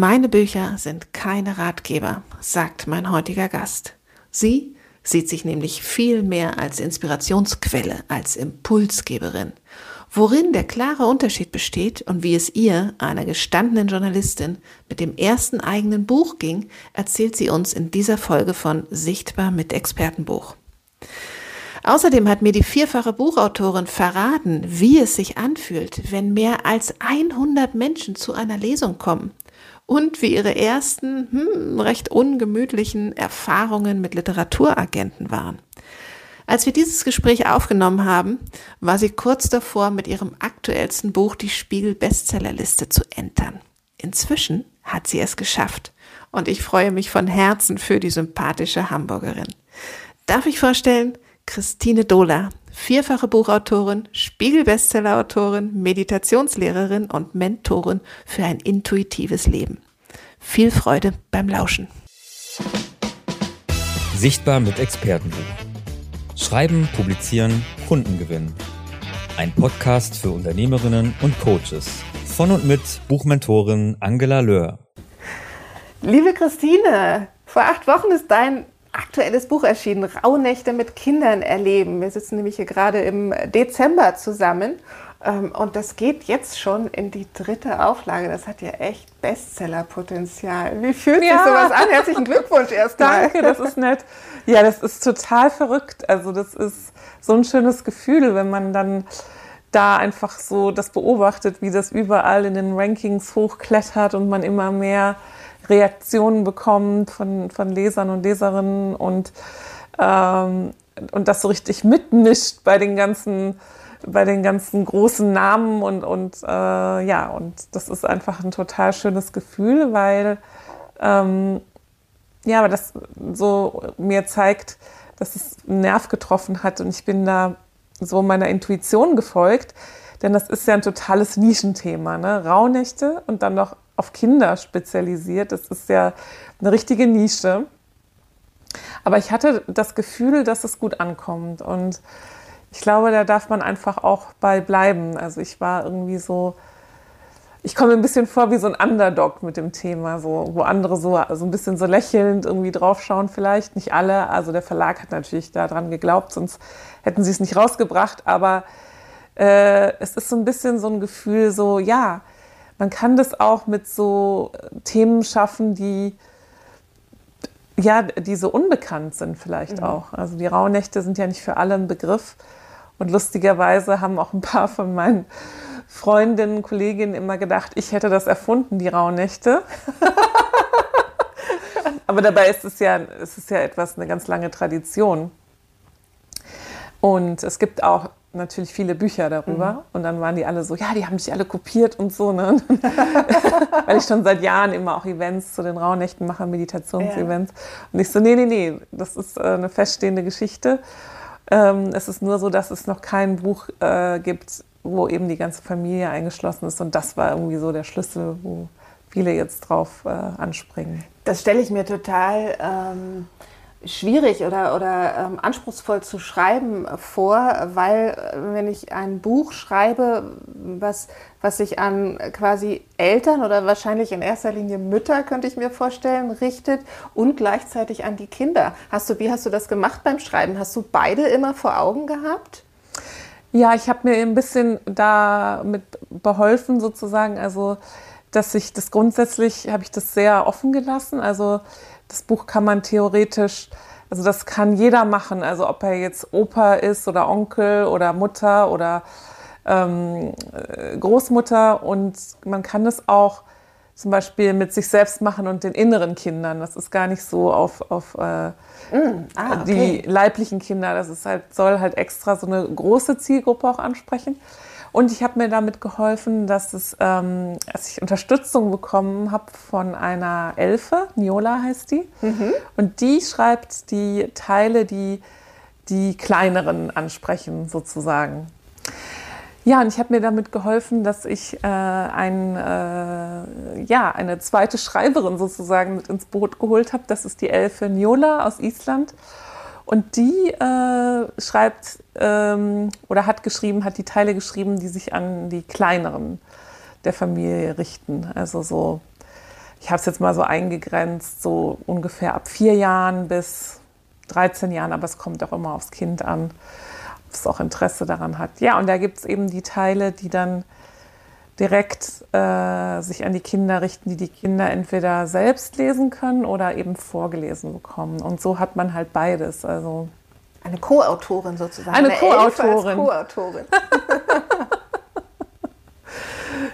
Meine Bücher sind keine Ratgeber, sagt mein heutiger Gast. Sie sieht sich nämlich viel mehr als Inspirationsquelle, als Impulsgeberin. Worin der klare Unterschied besteht und wie es ihr, einer gestandenen Journalistin, mit dem ersten eigenen Buch ging, erzählt sie uns in dieser Folge von Sichtbar mit Expertenbuch. Außerdem hat mir die vierfache Buchautorin verraten, wie es sich anfühlt, wenn mehr als 100 Menschen zu einer Lesung kommen und wie ihre ersten, hm, recht ungemütlichen Erfahrungen mit Literaturagenten waren. Als wir dieses Gespräch aufgenommen haben, war sie kurz davor, mit ihrem aktuellsten Buch die Spiegel Bestsellerliste zu entern. Inzwischen hat sie es geschafft und ich freue mich von Herzen für die sympathische Hamburgerin. Darf ich vorstellen, Christine Dohler, vierfache Buchautorin, Spiegel-Bestseller-Autorin, Meditationslehrerin und Mentorin für ein intuitives Leben. Viel Freude beim Lauschen. Sichtbar mit Expertenbuch. Schreiben, publizieren, Kunden gewinnen. Ein Podcast für Unternehmerinnen und Coaches. Von und mit Buchmentorin Angela Löhr. Liebe Christine, vor acht Wochen ist dein aktuelles Buch erschienen, Rauhnächte mit Kindern erleben. Wir sitzen nämlich hier gerade im Dezember zusammen und das geht jetzt schon in die dritte Auflage. Das hat ja echt Bestsellerpotenzial. Wie fühlt ja. sich sowas an? Herzlichen Glückwunsch erstmal. Danke, das ist nett. Ja, das ist total verrückt. Also das ist so ein schönes Gefühl, wenn man dann da einfach so das beobachtet, wie das überall in den Rankings hochklettert und man immer mehr Reaktionen bekommt von, von Lesern und Leserinnen und, ähm, und das so richtig mitmischt bei den ganzen bei den ganzen großen Namen und, und äh, ja, und das ist einfach ein total schönes Gefühl, weil ähm, ja, aber das so mir zeigt, dass es einen Nerv getroffen hat und ich bin da so meiner Intuition gefolgt, denn das ist ja ein totales Nischenthema, ne? Rauhnächte und dann noch auf Kinder spezialisiert. Das ist ja eine richtige Nische. Aber ich hatte das Gefühl, dass es gut ankommt. Und ich glaube, da darf man einfach auch bei bleiben. Also ich war irgendwie so, ich komme ein bisschen vor wie so ein Underdog mit dem Thema, so, wo andere so, so ein bisschen so lächelnd irgendwie draufschauen vielleicht. Nicht alle. Also der Verlag hat natürlich daran geglaubt, sonst hätten sie es nicht rausgebracht. Aber äh, es ist so ein bisschen so ein Gefühl, so ja, man kann das auch mit so Themen schaffen, die ja, die so unbekannt sind vielleicht mhm. auch. Also die Rauhnächte sind ja nicht für alle ein Begriff. Und lustigerweise haben auch ein paar von meinen Freundinnen, Kolleginnen immer gedacht, ich hätte das erfunden, die Rauhnächte. Aber dabei ist es ja, es ist ja etwas, eine ganz lange Tradition. Und es gibt auch natürlich viele Bücher darüber. Mhm. Und dann waren die alle so, ja, die haben sich alle kopiert und so. Ne? Weil ich schon seit Jahren immer auch Events zu den Rauhnächten mache, Meditationsevents. Ja. Und ich so, nee, nee, nee, das ist äh, eine feststehende Geschichte. Ähm, es ist nur so, dass es noch kein Buch äh, gibt, wo eben die ganze Familie eingeschlossen ist. Und das war irgendwie so der Schlüssel, wo viele jetzt drauf äh, anspringen. Das stelle ich mir total... Ähm schwierig oder, oder ähm, anspruchsvoll zu schreiben vor, weil äh, wenn ich ein Buch schreibe, was, was sich an quasi Eltern oder wahrscheinlich in erster Linie Mütter, könnte ich mir vorstellen, richtet und gleichzeitig an die Kinder. Hast du, wie hast du das gemacht beim Schreiben? Hast du beide immer vor Augen gehabt? Ja, ich habe mir ein bisschen damit beholfen sozusagen, also dass ich das grundsätzlich, habe ich das sehr offen gelassen, also das Buch kann man theoretisch, also das kann jeder machen. Also ob er jetzt Opa ist oder Onkel oder Mutter oder ähm, Großmutter. Und man kann es auch zum Beispiel mit sich selbst machen und den inneren Kindern. Das ist gar nicht so auf, auf äh, mm, ah, okay. die leiblichen Kinder. Das ist halt, soll halt extra so eine große Zielgruppe auch ansprechen. Und ich habe mir damit geholfen, dass, es, ähm, dass ich Unterstützung bekommen habe von einer Elfe, Niola heißt die. Mhm. Und die schreibt die Teile, die die kleineren ansprechen, sozusagen. Ja, und ich habe mir damit geholfen, dass ich äh, ein, äh, ja, eine zweite Schreiberin sozusagen mit ins Boot geholt habe. Das ist die Elfe Niola aus Island. Und die äh, schreibt ähm, oder hat geschrieben, hat die Teile geschrieben, die sich an die kleineren der Familie richten. Also so ich habe es jetzt mal so eingegrenzt, so ungefähr ab vier Jahren bis 13 Jahren, aber es kommt auch immer aufs Kind an, ob es auch Interesse daran hat. Ja, und da gibt es eben die Teile, die dann direkt äh, sich an die Kinder richten, die die Kinder entweder selbst lesen können oder eben vorgelesen bekommen. Und so hat man halt beides. Also eine Co-Autorin sozusagen. Eine, eine Co-Autorin. Co-Autorin.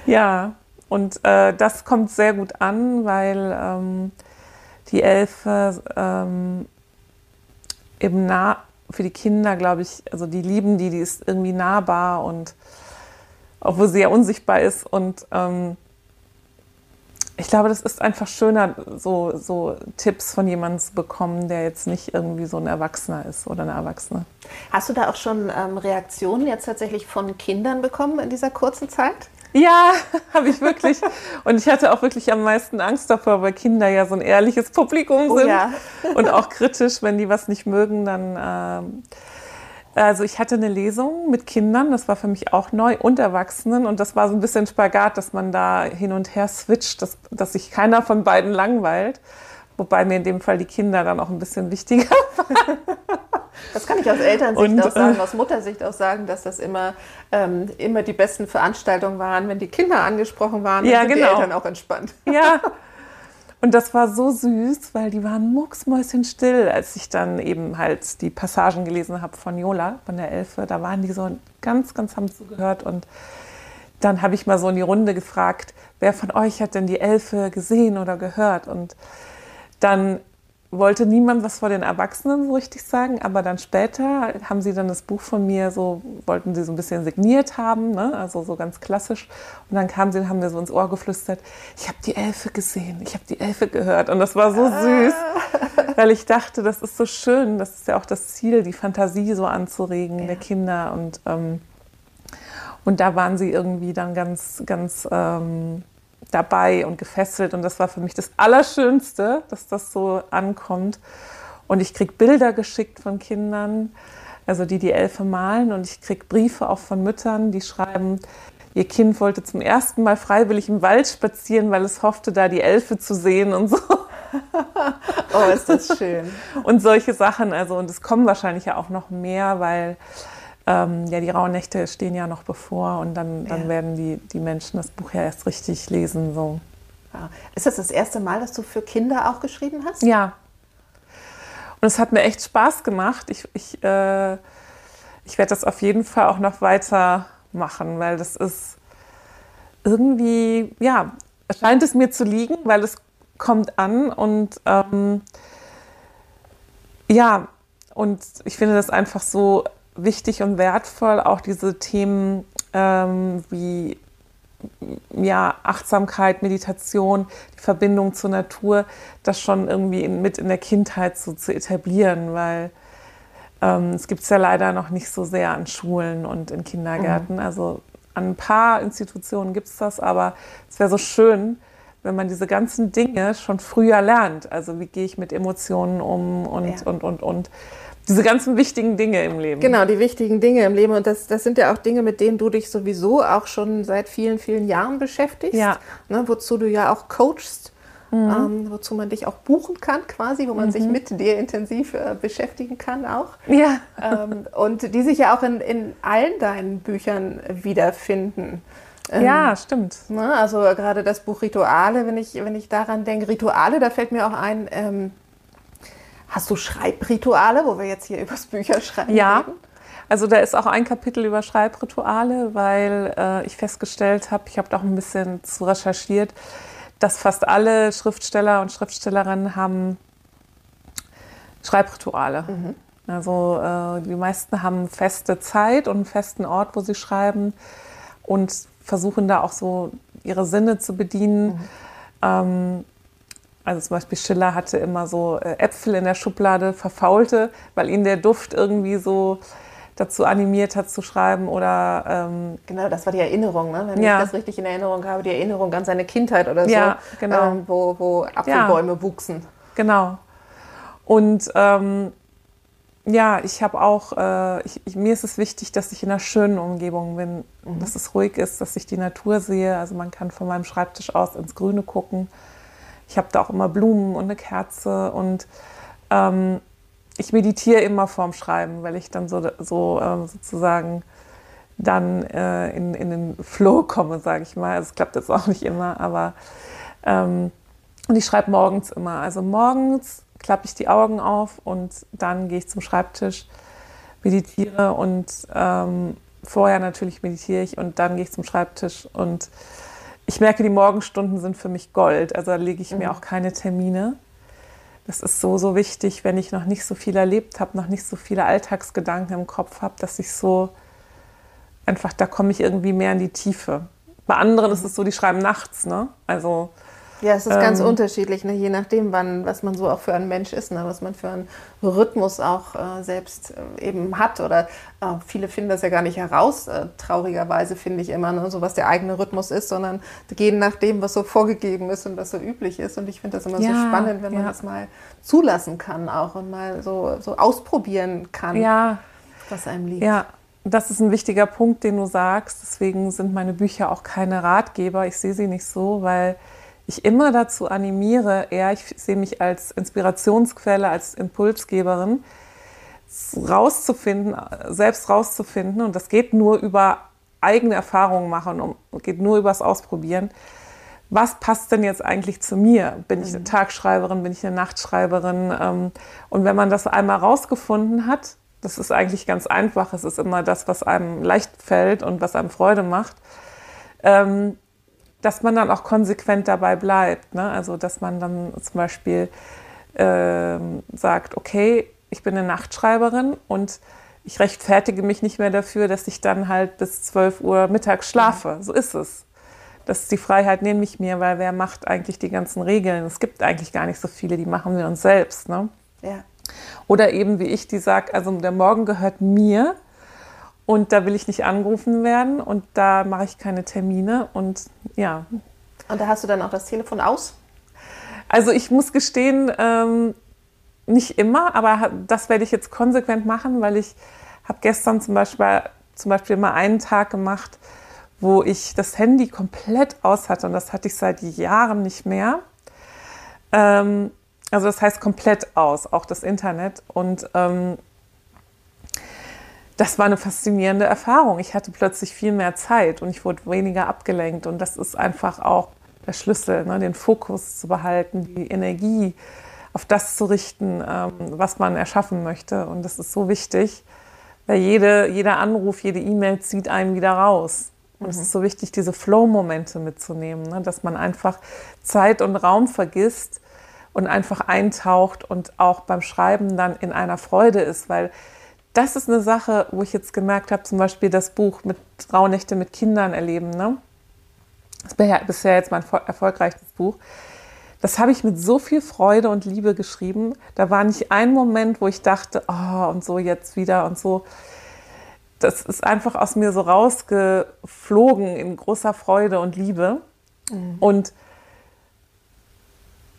ja, und äh, das kommt sehr gut an, weil ähm, die Elfe ähm, eben nah für die Kinder, glaube ich, also die lieben die, die ist irgendwie nahbar und obwohl sie ja unsichtbar ist. Und ähm, ich glaube, das ist einfach schöner, so, so Tipps von jemandem zu bekommen, der jetzt nicht irgendwie so ein Erwachsener ist oder eine Erwachsene. Hast du da auch schon ähm, Reaktionen jetzt tatsächlich von Kindern bekommen in dieser kurzen Zeit? Ja, habe ich wirklich. Und ich hatte auch wirklich am meisten Angst davor, weil Kinder ja so ein ehrliches Publikum oh sind. Oh ja. und auch kritisch, wenn die was nicht mögen, dann. Ähm, also ich hatte eine Lesung mit Kindern, das war für mich auch neu, und Erwachsenen. Und das war so ein bisschen Spagat, dass man da hin und her switcht, dass, dass sich keiner von beiden langweilt. Wobei mir in dem Fall die Kinder dann auch ein bisschen wichtiger waren. Das kann ich aus Elternsicht und, auch sagen, äh, aus Muttersicht auch sagen, dass das immer, ähm, immer die besten Veranstaltungen waren, wenn die Kinder angesprochen waren, dann ja, sind genau. die Eltern auch entspannt. Ja, und das war so süß, weil die waren mucksmäuschenstill, als ich dann eben halt die Passagen gelesen habe von Jola, von der Elfe. Da waren die so ganz, ganz haben zugehört. Und dann habe ich mal so in die Runde gefragt, wer von euch hat denn die Elfe gesehen oder gehört? Und dann wollte niemand was vor den Erwachsenen so richtig sagen, aber dann später haben sie dann das Buch von mir so, wollten sie so ein bisschen signiert haben, ne? also so ganz klassisch. Und dann kamen sie und haben mir so ins Ohr geflüstert, ich habe die Elfe gesehen, ich habe die Elfe gehört. Und das war so süß, weil ich dachte, das ist so schön, das ist ja auch das Ziel, die Fantasie so anzuregen ja. der Kinder. Und, ähm, und da waren sie irgendwie dann ganz, ganz... Ähm, dabei und gefesselt. Und das war für mich das Allerschönste, dass das so ankommt. Und ich kriege Bilder geschickt von Kindern, also die die Elfe malen. Und ich kriege Briefe auch von Müttern, die schreiben, ihr Kind wollte zum ersten Mal freiwillig im Wald spazieren, weil es hoffte, da die Elfe zu sehen und so. oh, ist das schön. Und solche Sachen. Also, und es kommen wahrscheinlich ja auch noch mehr, weil ähm, ja, die rauen Nächte stehen ja noch bevor und dann, dann ja. werden die, die Menschen das Buch ja erst richtig lesen. So. Ja. Ist das das erste Mal, dass du für Kinder auch geschrieben hast? Ja. Und es hat mir echt Spaß gemacht. Ich, ich, äh, ich werde das auf jeden Fall auch noch weiter machen, weil das ist irgendwie, ja, scheint es mir zu liegen, weil es kommt an und ähm, ja, und ich finde das einfach so wichtig und wertvoll, auch diese Themen ähm, wie ja, Achtsamkeit, Meditation, die Verbindung zur Natur, das schon irgendwie in, mit in der Kindheit so zu etablieren, weil ähm, es gibt es ja leider noch nicht so sehr an Schulen und in Kindergärten. Mhm. Also an ein paar Institutionen gibt es das, aber es wäre so schön, wenn man diese ganzen Dinge schon früher lernt. Also wie gehe ich mit Emotionen um und, ja. und, und, und. Diese ganzen wichtigen Dinge im Leben. Genau, die wichtigen Dinge im Leben. Und das, das sind ja auch Dinge, mit denen du dich sowieso auch schon seit vielen, vielen Jahren beschäftigst. Ja. Ne, wozu du ja auch coachst. Mhm. Ähm, wozu man dich auch buchen kann, quasi, wo man mhm. sich mit dir intensiv äh, beschäftigen kann auch. Ja. Ähm, und die sich ja auch in, in allen deinen Büchern wiederfinden. Ähm, ja, stimmt. Ne, also gerade das Buch Rituale, wenn ich, wenn ich daran denke, Rituale, da fällt mir auch ein, ähm, Hast du Schreibrituale, wo wir jetzt hier übers Bücherschreiben ja. reden? Also da ist auch ein Kapitel über Schreibrituale, weil äh, ich festgestellt habe, ich habe da auch ein bisschen zu recherchiert, dass fast alle Schriftsteller und Schriftstellerinnen haben Schreibrituale. Mhm. Also äh, die meisten haben feste Zeit und einen festen Ort, wo sie schreiben und versuchen da auch so ihre Sinne zu bedienen. Mhm. Ähm, also zum Beispiel Schiller hatte immer so äh, Äpfel in der Schublade, verfaulte, weil ihn der Duft irgendwie so dazu animiert hat zu schreiben oder ähm genau das war die Erinnerung ne? wenn ja. ich das richtig in Erinnerung habe die Erinnerung an seine Kindheit oder so ja, genau. ähm, wo, wo Apfelbäume ja. wuchsen genau und ähm, ja ich habe auch äh, ich, ich, mir ist es wichtig dass ich in einer schönen Umgebung bin mhm. dass es ruhig ist dass ich die Natur sehe also man kann von meinem Schreibtisch aus ins Grüne gucken ich habe da auch immer Blumen und eine Kerze und ähm, ich meditiere immer vorm Schreiben, weil ich dann so, so ähm, sozusagen dann äh, in, in den Flow komme, sage ich mal. Also es klappt jetzt auch nicht immer, aber ähm, und ich schreibe morgens immer. Also morgens klappe ich die Augen auf und dann gehe ich zum Schreibtisch, meditiere und ähm, vorher natürlich meditiere ich und dann gehe ich zum Schreibtisch und ich merke, die Morgenstunden sind für mich Gold. Also da lege ich mhm. mir auch keine Termine. Das ist so, so wichtig, wenn ich noch nicht so viel erlebt habe, noch nicht so viele Alltagsgedanken im Kopf habe, dass ich so einfach, da komme ich irgendwie mehr in die Tiefe. Bei anderen ist es so, die schreiben nachts, ne? Also ja, es ist ähm, ganz unterschiedlich, ne? je nachdem, wann, was man so auch für ein Mensch ist, ne? was man für einen Rhythmus auch äh, selbst äh, eben hat. Oder äh, viele finden das ja gar nicht heraus, äh, traurigerweise finde ich immer, ne? so was der eigene Rhythmus ist, sondern gehen nach dem, was so vorgegeben ist und was so üblich ist. Und ich finde das immer ja, so spannend, wenn man ja. das mal zulassen kann auch und mal so, so ausprobieren kann, ja. was einem liegt. Ja. Das ist ein wichtiger Punkt, den du sagst. Deswegen sind meine Bücher auch keine Ratgeber. Ich sehe sie nicht so, weil ich immer dazu animiere, eher ich sehe mich als Inspirationsquelle, als Impulsgeberin, rauszufinden, selbst rauszufinden. Und das geht nur über eigene Erfahrungen machen und geht nur übers Ausprobieren. Was passt denn jetzt eigentlich zu mir? Bin ich eine mhm. Tagschreiberin? Bin ich eine Nachtschreiberin? Ähm, und wenn man das einmal rausgefunden hat, das ist eigentlich ganz einfach. Es ist immer das, was einem leicht fällt und was einem Freude macht. Ähm, dass man dann auch konsequent dabei bleibt. Ne? Also dass man dann zum Beispiel äh, sagt, okay, ich bin eine Nachtschreiberin und ich rechtfertige mich nicht mehr dafür, dass ich dann halt bis 12 Uhr mittags schlafe. So ist es. Das ist die Freiheit nehme ich mir, weil wer macht eigentlich die ganzen Regeln? Es gibt eigentlich gar nicht so viele, die machen wir uns selbst. Ne? Ja. Oder eben wie ich, die sagt, also der Morgen gehört mir und da will ich nicht angerufen werden und da mache ich keine Termine und ja. Und da hast du dann auch das Telefon aus? Also ich muss gestehen, ähm, nicht immer, aber das werde ich jetzt konsequent machen, weil ich habe gestern zum Beispiel, zum Beispiel mal einen Tag gemacht, wo ich das Handy komplett aus hatte und das hatte ich seit Jahren nicht mehr. Ähm, also das heißt komplett aus, auch das Internet und ähm, das war eine faszinierende Erfahrung. Ich hatte plötzlich viel mehr Zeit und ich wurde weniger abgelenkt. Und das ist einfach auch der Schlüssel, ne? den Fokus zu behalten, die Energie auf das zu richten, ähm, was man erschaffen möchte. Und das ist so wichtig, weil jede, jeder Anruf, jede E-Mail zieht einen wieder raus. Und mhm. es ist so wichtig, diese Flow-Momente mitzunehmen, ne? dass man einfach Zeit und Raum vergisst und einfach eintaucht und auch beim Schreiben dann in einer Freude ist, weil das ist eine Sache, wo ich jetzt gemerkt habe, zum Beispiel das Buch mit Rauhnächte mit Kindern erleben. Ne? Das ist bisher jetzt mein erfolgreichstes Buch. Das habe ich mit so viel Freude und Liebe geschrieben. Da war nicht ein Moment, wo ich dachte, oh, und so jetzt wieder und so. Das ist einfach aus mir so rausgeflogen in großer Freude und Liebe. Mhm. Und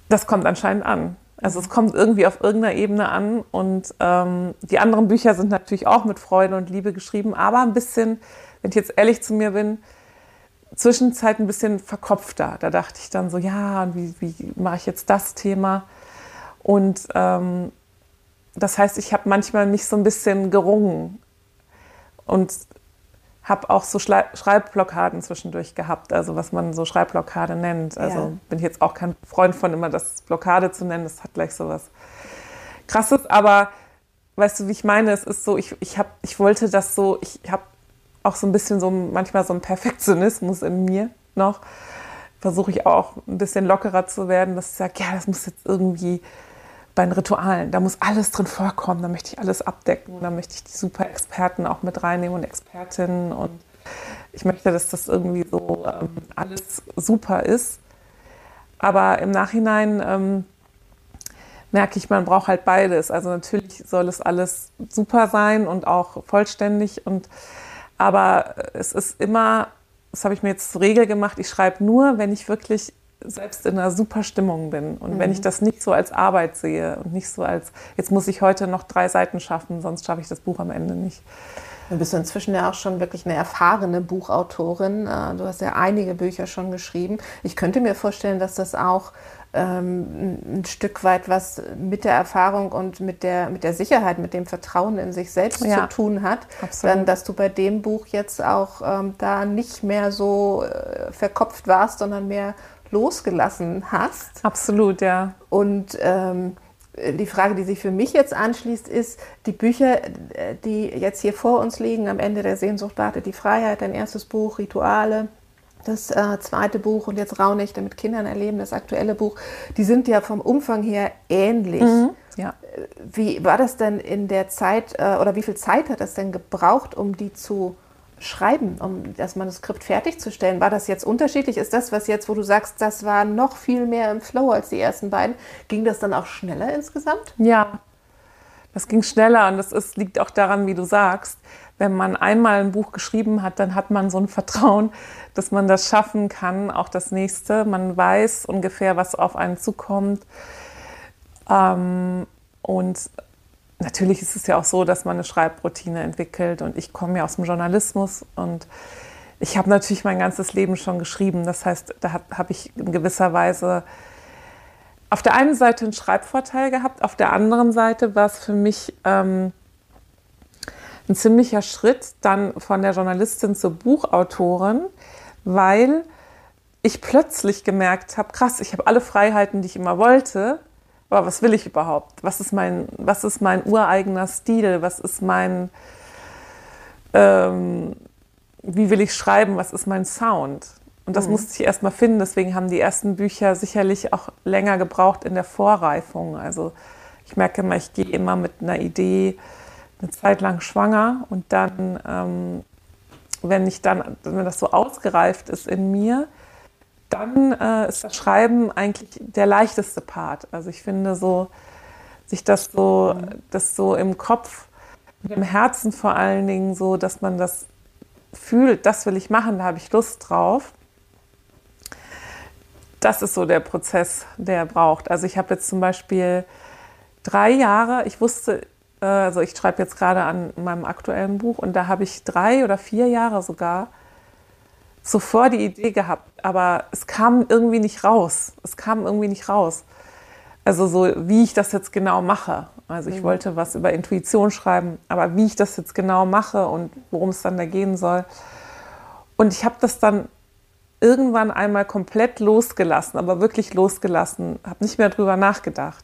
das kommt anscheinend an. Also es kommt irgendwie auf irgendeiner Ebene an und ähm, die anderen Bücher sind natürlich auch mit Freude und Liebe geschrieben, aber ein bisschen, wenn ich jetzt ehrlich zu mir bin, Zwischenzeit ein bisschen verkopfter. Da dachte ich dann so, ja, wie, wie mache ich jetzt das Thema? Und ähm, das heißt, ich habe manchmal mich so ein bisschen gerungen und habe auch so Schreibblockaden zwischendurch gehabt, also was man so Schreibblockade nennt. Also ja. bin ich jetzt auch kein Freund von immer das Blockade zu nennen, das hat gleich so was Krasses, aber weißt du, wie ich meine? Es ist so, ich, ich, hab, ich wollte das so, ich habe auch so ein bisschen so manchmal so ein Perfektionismus in mir noch. Versuche ich auch ein bisschen lockerer zu werden, dass ich sage, ja, das muss jetzt irgendwie bei den Ritualen, da muss alles drin vorkommen, da möchte ich alles abdecken, da möchte ich die super Experten auch mit reinnehmen und Expertinnen. Und ich möchte, dass das irgendwie so ähm, alles super ist. Aber im Nachhinein ähm, merke ich, man braucht halt beides. Also natürlich soll es alles super sein und auch vollständig. Und aber es ist immer, das habe ich mir jetzt zur Regel gemacht, ich schreibe nur, wenn ich wirklich selbst in einer super Stimmung bin. Und mhm. wenn ich mhm. das nicht so als Arbeit sehe und nicht so als, jetzt muss ich heute noch drei Seiten schaffen, sonst schaffe ich das Buch am Ende nicht. Du bist inzwischen ja auch schon wirklich eine erfahrene Buchautorin. Äh, du hast ja einige Bücher schon geschrieben. Ich könnte mir vorstellen, dass das auch ähm, ein Stück weit was mit der Erfahrung und mit der, mit der Sicherheit, mit dem Vertrauen in sich selbst ja, zu tun hat. Dann, dass du bei dem Buch jetzt auch ähm, da nicht mehr so äh, verkopft warst, sondern mehr losgelassen hast. Absolut, ja. Und ähm, die Frage, die sich für mich jetzt anschließt, ist, die Bücher, die jetzt hier vor uns liegen, am Ende der Sehnsucht wartet die Freiheit, dein erstes Buch, Rituale, das äh, zweite Buch und jetzt Rauhnächte mit Kindern erleben, das aktuelle Buch, die sind ja vom Umfang her ähnlich. Mhm, ja. Wie war das denn in der Zeit äh, oder wie viel Zeit hat das denn gebraucht, um die zu schreiben, um das Manuskript fertigzustellen? War das jetzt unterschiedlich? Ist das, was jetzt, wo du sagst, das war noch viel mehr im Flow als die ersten beiden? Ging das dann auch schneller insgesamt? Ja, das ging schneller und das ist, liegt auch daran, wie du sagst. Wenn man einmal ein Buch geschrieben hat, dann hat man so ein Vertrauen, dass man das schaffen kann, auch das nächste. Man weiß ungefähr, was auf einen zukommt. Ähm, und natürlich ist es ja auch so, dass man eine Schreibroutine entwickelt und ich komme ja aus dem Journalismus und ich habe natürlich mein ganzes Leben schon geschrieben. Das heißt, da habe hab ich in gewisser Weise auf der einen Seite einen Schreibvorteil gehabt, auf der anderen Seite war es für mich ähm, ein ziemlicher Schritt dann von der Journalistin zur Buchautorin, weil ich plötzlich gemerkt habe, krass, ich habe alle Freiheiten, die ich immer wollte, aber was will ich überhaupt? Was ist mein, was ist mein ureigener Stil? Was ist mein, ähm, wie will ich schreiben? Was ist mein Sound? Und das mhm. musste ich erst mal finden. Deswegen haben die ersten Bücher sicherlich auch länger gebraucht in der Vorreifung. Also ich merke immer, ich gehe immer mit einer Idee eine Zeit lang schwanger und dann, ähm, wenn ich dann, wenn das so ausgereift ist in mir, dann äh, ist das Schreiben eigentlich der leichteste Part. Also ich finde so, sich das so, das so im Kopf, im Herzen vor allen Dingen so, dass man das fühlt, das will ich machen, da habe ich Lust drauf. Das ist so der Prozess, der er braucht. Also ich habe jetzt zum Beispiel drei Jahre, ich wusste, äh, also ich schreibe jetzt gerade an meinem aktuellen Buch und da habe ich drei oder vier Jahre sogar sofort die Idee gehabt, aber es kam irgendwie nicht raus. Es kam irgendwie nicht raus. Also so, wie ich das jetzt genau mache. Also ich mhm. wollte was über Intuition schreiben, aber wie ich das jetzt genau mache und worum es dann da gehen soll. Und ich habe das dann irgendwann einmal komplett losgelassen, aber wirklich losgelassen, habe nicht mehr drüber nachgedacht.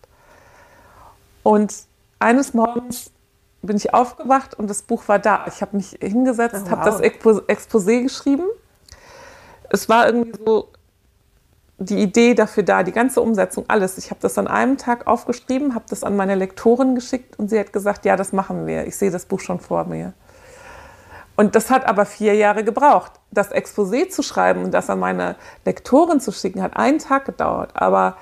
Und eines Morgens bin ich aufgewacht und das Buch war da. Ich habe mich hingesetzt, oh, wow. habe das Exposé geschrieben es war irgendwie so die Idee dafür da, die ganze Umsetzung, alles. Ich habe das an einem Tag aufgeschrieben, habe das an meine Lektorin geschickt und sie hat gesagt, ja, das machen wir. Ich sehe das Buch schon vor mir. Und das hat aber vier Jahre gebraucht. Das Exposé zu schreiben und das an meine Lektorin zu schicken, hat einen Tag gedauert. Aber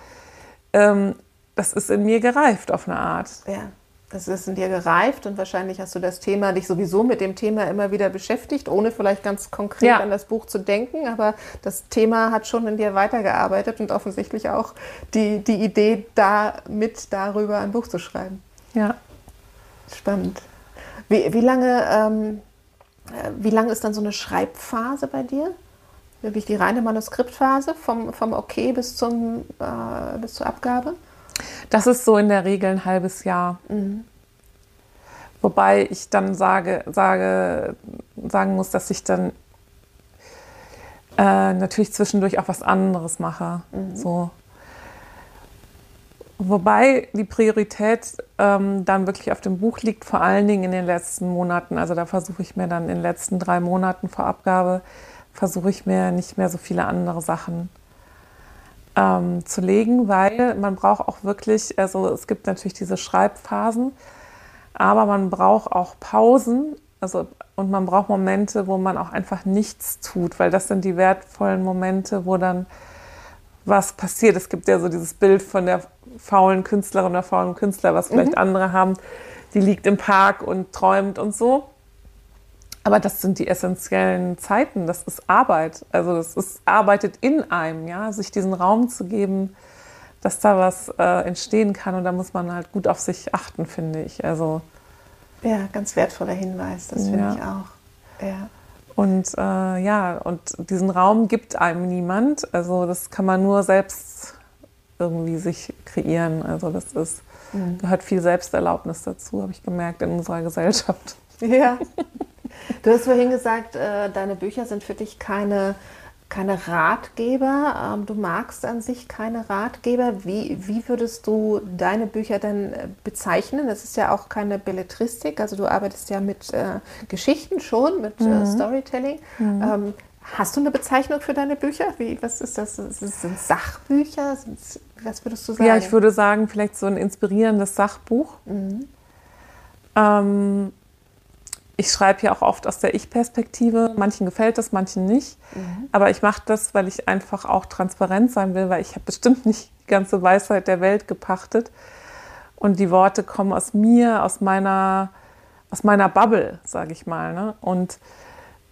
ähm, das ist in mir gereift auf eine Art. Ja das ist in dir gereift und wahrscheinlich hast du das Thema, dich sowieso mit dem Thema immer wieder beschäftigt, ohne vielleicht ganz konkret ja. an das Buch zu denken, aber das Thema hat schon in dir weitergearbeitet und offensichtlich auch die, die Idee, da mit darüber ein Buch zu schreiben. Ja. Spannend. Wie, wie lange, ähm, äh, wie lange ist dann so eine Schreibphase bei dir? Wirklich die reine Manuskriptphase vom, vom Okay bis, zum, äh, bis zur Abgabe? Das ist so in der Regel ein halbes Jahr. Mhm. Wobei ich dann sage, sage, sagen muss, dass ich dann äh, natürlich zwischendurch auch was anderes mache. Mhm. So. Wobei die Priorität ähm, dann wirklich auf dem Buch liegt, vor allen Dingen in den letzten Monaten. Also da versuche ich mir dann in den letzten drei Monaten vor Abgabe, versuche ich mir nicht mehr so viele andere Sachen ähm, zu legen, weil man braucht auch wirklich, also es gibt natürlich diese Schreibphasen, aber man braucht auch Pausen, also und man braucht Momente, wo man auch einfach nichts tut, weil das sind die wertvollen Momente, wo dann was passiert. Es gibt ja so dieses Bild von der faulen Künstlerin oder faulen Künstler, was vielleicht mhm. andere haben, die liegt im Park und träumt und so. Aber das sind die essentiellen Zeiten, das ist Arbeit. Also das ist arbeitet in einem, ja, sich diesen Raum zu geben, dass da was äh, entstehen kann und da muss man halt gut auf sich achten, finde ich. Also Ja, ganz wertvoller Hinweis, das finde ja. ich auch. Ja. Und äh, ja, und diesen Raum gibt einem niemand. Also das kann man nur selbst irgendwie sich kreieren. Also das ist, mhm. gehört viel Selbsterlaubnis dazu, habe ich gemerkt, in unserer Gesellschaft. Ja. Du hast vorhin gesagt, äh, deine Bücher sind für dich keine keine Ratgeber. Ähm, du magst an sich keine Ratgeber. Wie, wie würdest du deine Bücher denn äh, bezeichnen? Das ist ja auch keine Belletristik, also du arbeitest ja mit äh, Geschichten schon, mit äh, mhm. äh, Storytelling. Mhm. Ähm, hast du eine Bezeichnung für deine Bücher? Wie, was ist das? Sind Sachbücher? Sind's, was würdest du sagen? Ja, ich würde sagen, vielleicht so ein inspirierendes Sachbuch. Mhm. Ähm, ich schreibe ja auch oft aus der Ich-Perspektive. Manchen gefällt das, manchen nicht. Mhm. Aber ich mache das, weil ich einfach auch transparent sein will, weil ich habe bestimmt nicht die ganze Weisheit der Welt gepachtet. Und die Worte kommen aus mir, aus meiner, aus meiner Bubble, sage ich mal. Ne? Und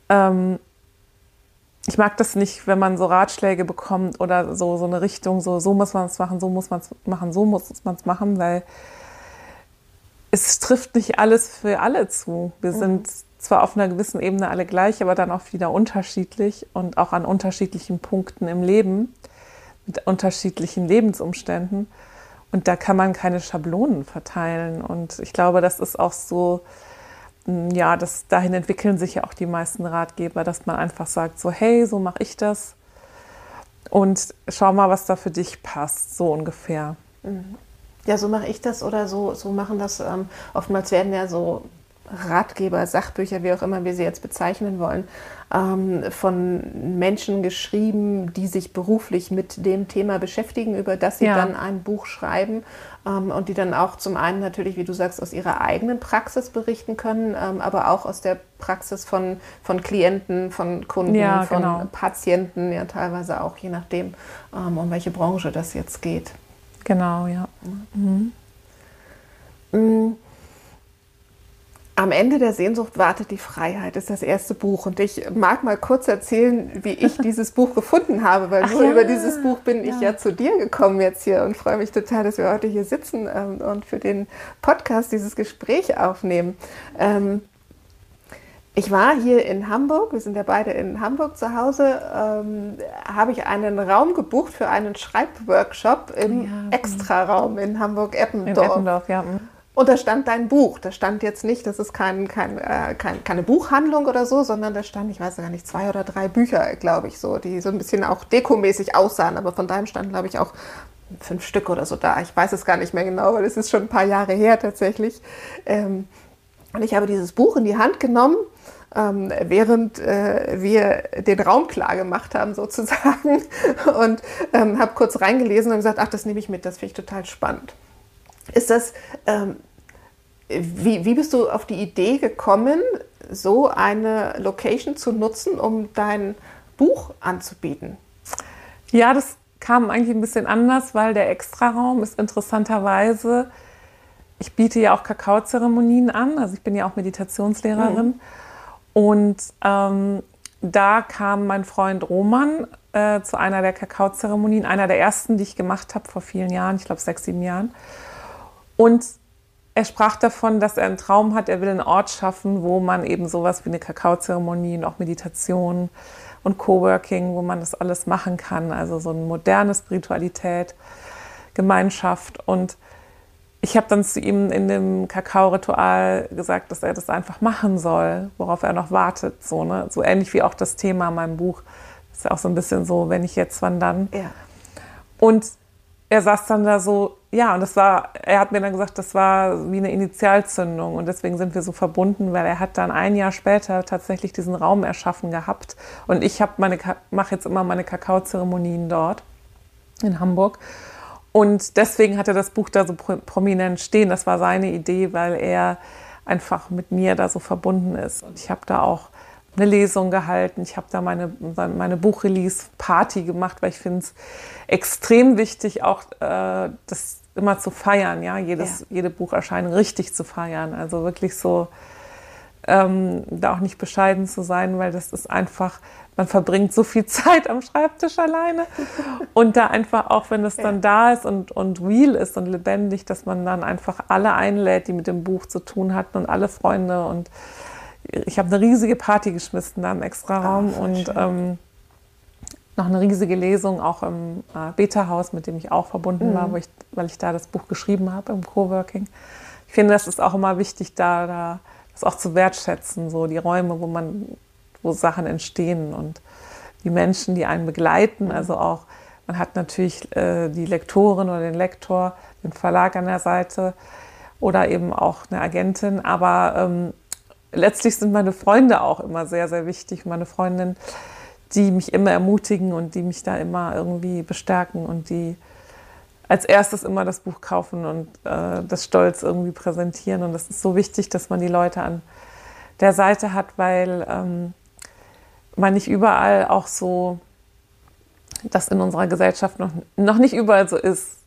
ähm, ich mag das nicht, wenn man so Ratschläge bekommt oder so, so eine Richtung, so, so muss man es machen, so muss man es machen, so muss man es machen, weil es trifft nicht alles für alle zu. Wir mhm. sind zwar auf einer gewissen Ebene alle gleich, aber dann auch wieder unterschiedlich und auch an unterschiedlichen Punkten im Leben, mit unterschiedlichen Lebensumständen. Und da kann man keine Schablonen verteilen. Und ich glaube, das ist auch so, hm, ja, das, dahin entwickeln sich ja auch die meisten Ratgeber, dass man einfach sagt, so, hey, so mache ich das. Und schau mal, was da für dich passt, so ungefähr. Mhm. Ja, so mache ich das oder so, so machen das. Ähm, oftmals werden ja so Ratgeber, Sachbücher, wie auch immer wir sie jetzt bezeichnen wollen, ähm, von Menschen geschrieben, die sich beruflich mit dem Thema beschäftigen, über das sie ja. dann ein Buch schreiben ähm, und die dann auch zum einen natürlich, wie du sagst, aus ihrer eigenen Praxis berichten können, ähm, aber auch aus der Praxis von, von Klienten, von Kunden, ja, von genau. Patienten, ja teilweise auch, je nachdem, ähm, um welche Branche das jetzt geht. Genau, ja. Mhm. Mm. Am Ende der Sehnsucht wartet die Freiheit, ist das erste Buch. Und ich mag mal kurz erzählen, wie ich dieses Buch gefunden habe, weil Ach nur ja. über dieses Buch bin ja. ich ja zu dir gekommen jetzt hier und freue mich total, dass wir heute hier sitzen ähm, und für den Podcast dieses Gespräch aufnehmen. Ich war hier in Hamburg, wir sind ja beide in Hamburg zu Hause, ähm, habe ich einen Raum gebucht für einen Schreibworkshop im ja. Extraraum in Hamburg-Eppendorf. In Eppendorf, ja. Mhm. Und da stand dein Buch. Da stand jetzt nicht, das ist kein, kein, äh, kein, keine Buchhandlung oder so, sondern da stand, ich weiß gar nicht, zwei oder drei Bücher, glaube ich, so, die so ein bisschen auch dekomäßig aussahen. Aber von deinem stand, glaube ich, auch fünf Stück oder so da. Ich weiß es gar nicht mehr genau, weil es ist schon ein paar Jahre her tatsächlich. Ähm, und ich habe dieses Buch in die Hand genommen ähm, während äh, wir den Raum klar gemacht haben sozusagen und ähm, habe kurz reingelesen und gesagt, ach, das nehme ich mit, das finde ich total spannend. Ist das, ähm, wie, wie bist du auf die Idee gekommen, so eine Location zu nutzen, um dein Buch anzubieten? Ja, das kam eigentlich ein bisschen anders, weil der Extraraum ist interessanterweise, ich biete ja auch Kakaozeremonien an, also ich bin ja auch Meditationslehrerin. Mhm. Und ähm, da kam mein Freund Roman äh, zu einer der Kakaozeremonien, einer der ersten, die ich gemacht habe vor vielen Jahren, ich glaube sechs, sieben Jahren. Und er sprach davon, dass er einen Traum hat, er will einen Ort schaffen, wo man eben sowas wie eine Kakaozeremonie und auch Meditation und Coworking, wo man das alles machen kann. Also so eine moderne Spiritualität, Gemeinschaft. Und ich habe dann zu ihm in dem Kakao-Ritual gesagt, dass er das einfach machen soll, worauf er noch wartet. So, ne? so ähnlich wie auch das Thema in meinem Buch. Das ist ja auch so ein bisschen so, wenn ich jetzt, wann dann. Ja. Und er saß dann da so, ja, und das war, er hat mir dann gesagt, das war wie eine Initialzündung und deswegen sind wir so verbunden, weil er hat dann ein Jahr später tatsächlich diesen Raum erschaffen gehabt und ich habe meine, mache jetzt immer meine Kakaozeremonien dort in Hamburg und deswegen hat er das Buch da so prominent stehen. Das war seine Idee, weil er einfach mit mir da so verbunden ist. Und ich habe da auch eine Lesung gehalten. Ich habe da meine, meine Buchrelease-Party gemacht, weil ich finde es extrem wichtig, auch äh, das immer zu feiern, ja, Jedes, ja. jede Bucherscheinung richtig zu feiern. Also wirklich so ähm, da auch nicht bescheiden zu sein, weil das ist einfach man verbringt so viel Zeit am Schreibtisch alleine und da einfach auch, wenn es dann da ist und, und real ist und lebendig, dass man dann einfach alle einlädt, die mit dem Buch zu tun hatten und alle Freunde und ich habe eine riesige Party geschmissen da im Extraraum Ah, und ähm, noch eine riesige Lesung auch im äh, Beta-Haus, mit dem ich auch verbunden Mhm. war, ich, weil ich da das Buch geschrieben habe im Coworking. Ich finde, das ist auch immer wichtig, da, da das auch zu wertschätzen, so die Räume, wo man, wo Sachen entstehen und die Menschen, die einen begleiten. Also auch, man hat natürlich äh, die Lektorin oder den Lektor, den Verlag an der Seite oder eben auch eine Agentin, aber ähm, letztlich sind meine Freunde auch immer sehr, sehr wichtig. Meine Freundin, die mich immer ermutigen und die mich da immer irgendwie bestärken und die als erstes immer das Buch kaufen und äh, das stolz irgendwie präsentieren. Und das ist so wichtig, dass man die Leute an der Seite hat, weil ähm, man nicht überall auch so, das in unserer Gesellschaft noch, noch nicht überall so ist.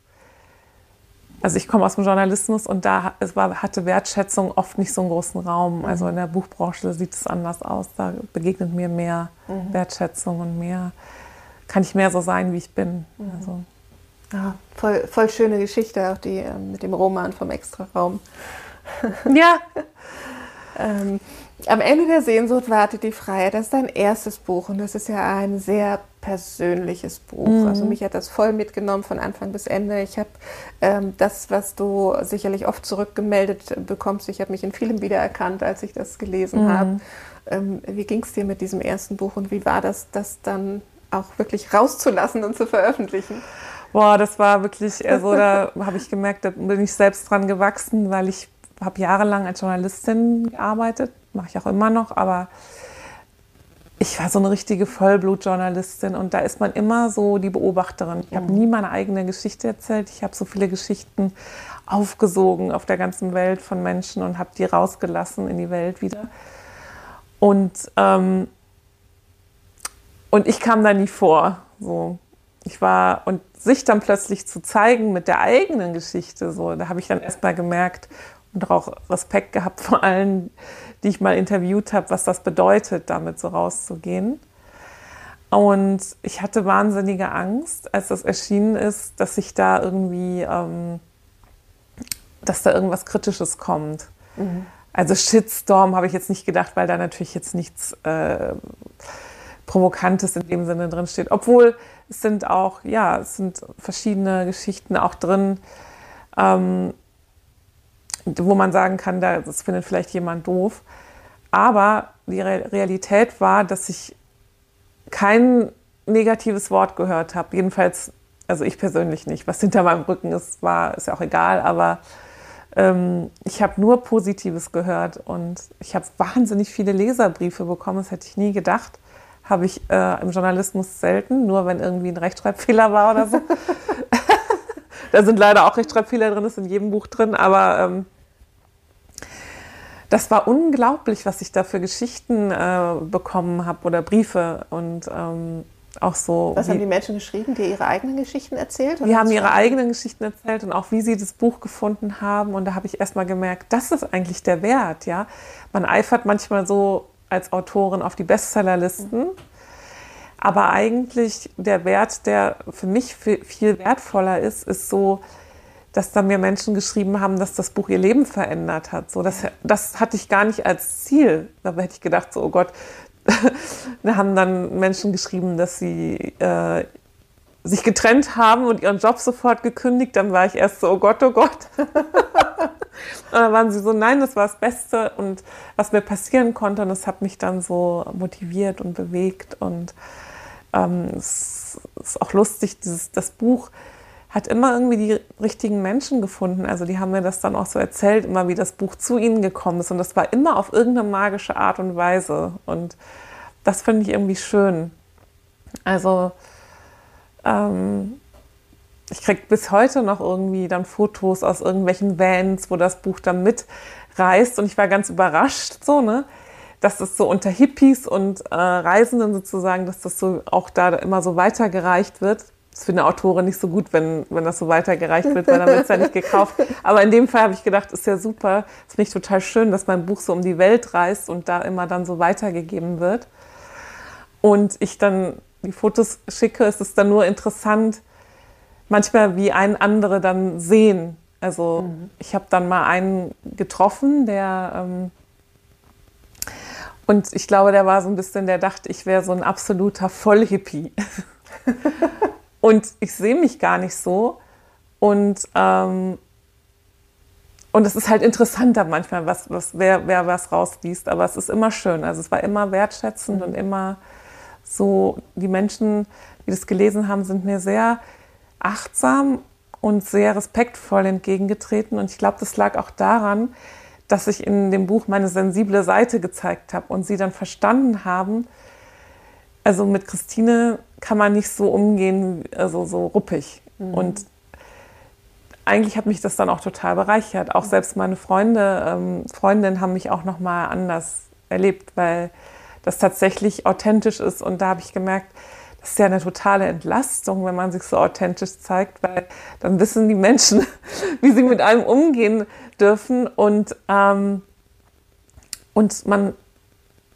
Also ich komme aus dem Journalismus und da es war, hatte Wertschätzung oft nicht so einen großen Raum. Also in der Buchbranche sieht es anders aus. Da begegnet mir mehr Wertschätzung und mehr, kann ich mehr so sein, wie ich bin. Also, Ja, voll, voll schöne Geschichte, auch die ähm, mit dem Roman vom Extraraum. ja, Ähm, am Ende der Sehnsucht wartet die Freiheit. Das ist dein erstes Buch und das ist ja ein sehr persönliches Buch. Also mich hat das voll mitgenommen von Anfang bis Ende. Ich habe ähm, das, was du sicherlich oft zurückgemeldet bekommst, ich habe mich in vielem wiedererkannt, als ich das gelesen habe. Ähm, wie ging es dir mit diesem ersten Buch und wie war das, das dann auch wirklich rauszulassen und zu veröffentlichen? Boah, das war wirklich, also da habe ich gemerkt, da bin ich selbst dran gewachsen, weil ich habe jahrelang als Journalistin gearbeitet, mache ich auch immer noch, aber ich war so eine richtige Vollblutjournalistin und da ist man immer so die Beobachterin. Ich habe nie meine eigene Geschichte erzählt. Ich habe so viele Geschichten aufgesogen auf der ganzen Welt von Menschen und habe die rausgelassen in die Welt wieder. Und, ähm, und ich kam da nie vor. So. Ich war, und sich dann plötzlich zu zeigen mit der eigenen Geschichte, so, da habe ich dann erst mal gemerkt und auch Respekt gehabt vor allen, die ich mal interviewt habe, was das bedeutet, damit so rauszugehen. Und ich hatte wahnsinnige Angst, als das erschienen ist, dass sich da irgendwie, ähm, dass da irgendwas Kritisches kommt. Also Shitstorm habe ich jetzt nicht gedacht, weil da natürlich jetzt nichts äh, Provokantes in dem Sinne drin steht. Obwohl es sind auch, ja, es sind verschiedene Geschichten auch drin, ähm, wo man sagen kann, da, das findet vielleicht jemand doof. Aber die Re Realität war, dass ich kein negatives Wort gehört habe. Jedenfalls, also ich persönlich nicht. Was hinter meinem Rücken ist, war, ist ja auch egal, aber ähm, ich habe nur Positives gehört und ich habe wahnsinnig viele Leserbriefe bekommen, das hätte ich nie gedacht. Habe ich äh, im Journalismus selten, nur wenn irgendwie ein Rechtschreibfehler war oder so. da sind leider auch Rechtschreibfehler drin, ist in jedem Buch drin, aber ähm, das war unglaublich, was ich da für Geschichten äh, bekommen habe oder Briefe und ähm, auch so. Was wie- haben die Menschen geschrieben, die ihre eigenen Geschichten erzählt? die haben ihre eigenen Geschichten erzählt und auch wie sie das Buch gefunden haben. Und da habe ich erst mal gemerkt, das ist eigentlich der Wert. Ja? Man eifert manchmal so als Autorin auf die Bestsellerlisten. Aber eigentlich der Wert, der für mich viel, wertvoller ist, ist so, dass da mir Menschen geschrieben haben, dass das Buch ihr Leben verändert hat. So, das, das hatte ich gar nicht als Ziel. Da hätte ich gedacht, so, oh Gott, da haben dann Menschen geschrieben, dass sie äh, sich getrennt haben und ihren Job sofort gekündigt. Dann war ich erst so, oh Gott, oh Gott. und dann waren sie so, nein, das war das Beste und was mir passieren konnte. Und das hat mich dann so motiviert und bewegt. Und ähm, es ist auch lustig, dieses, das Buch hat immer irgendwie die richtigen Menschen gefunden. Also die haben mir das dann auch so erzählt, immer wie das Buch zu ihnen gekommen ist. Und das war immer auf irgendeine magische Art und Weise. Und das finde ich irgendwie schön. Also ähm, ich kriege bis heute noch irgendwie dann Fotos aus irgendwelchen Vans, wo das Buch dann mitreist. Und ich war ganz überrascht, so, ne? Dass das so unter Hippies und äh, Reisenden sozusagen, dass das so auch da immer so weitergereicht wird. Das ist für eine Autorin nicht so gut, wenn, wenn das so weitergereicht wird, weil dann wird es ja nicht gekauft. Aber in dem Fall habe ich gedacht, ist ja super. Finde ich total schön, dass mein Buch so um die Welt reist und da immer dann so weitergegeben wird. und ich dann die Fotos schicke, ist es dann nur interessant, manchmal wie ein andere dann sehen. Also mhm. ich habe dann mal einen getroffen, der ähm, und ich glaube, der war so ein bisschen, der dachte, ich wäre so ein absoluter Vollhippie. und ich sehe mich gar nicht so. Und, ähm, und es ist halt interessanter manchmal, was, was, wer, wer was rausliest. Aber es ist immer schön. Also es war immer wertschätzend mhm. und immer so, die Menschen, die das gelesen haben, sind mir sehr achtsam und sehr respektvoll entgegengetreten. Und ich glaube, das lag auch daran, dass ich in dem Buch meine sensible Seite gezeigt habe und sie dann verstanden haben, also mit Christine kann man nicht so umgehen, also so ruppig. Mhm. Und eigentlich hat mich das dann auch total bereichert. Auch selbst meine Freunde, ähm, Freundinnen haben mich auch noch mal anders erlebt, weil das tatsächlich authentisch ist. Und da habe ich gemerkt, das ist ja eine totale Entlastung, wenn man sich so authentisch zeigt, weil dann wissen die Menschen, wie sie mit einem umgehen dürfen und, ähm, und man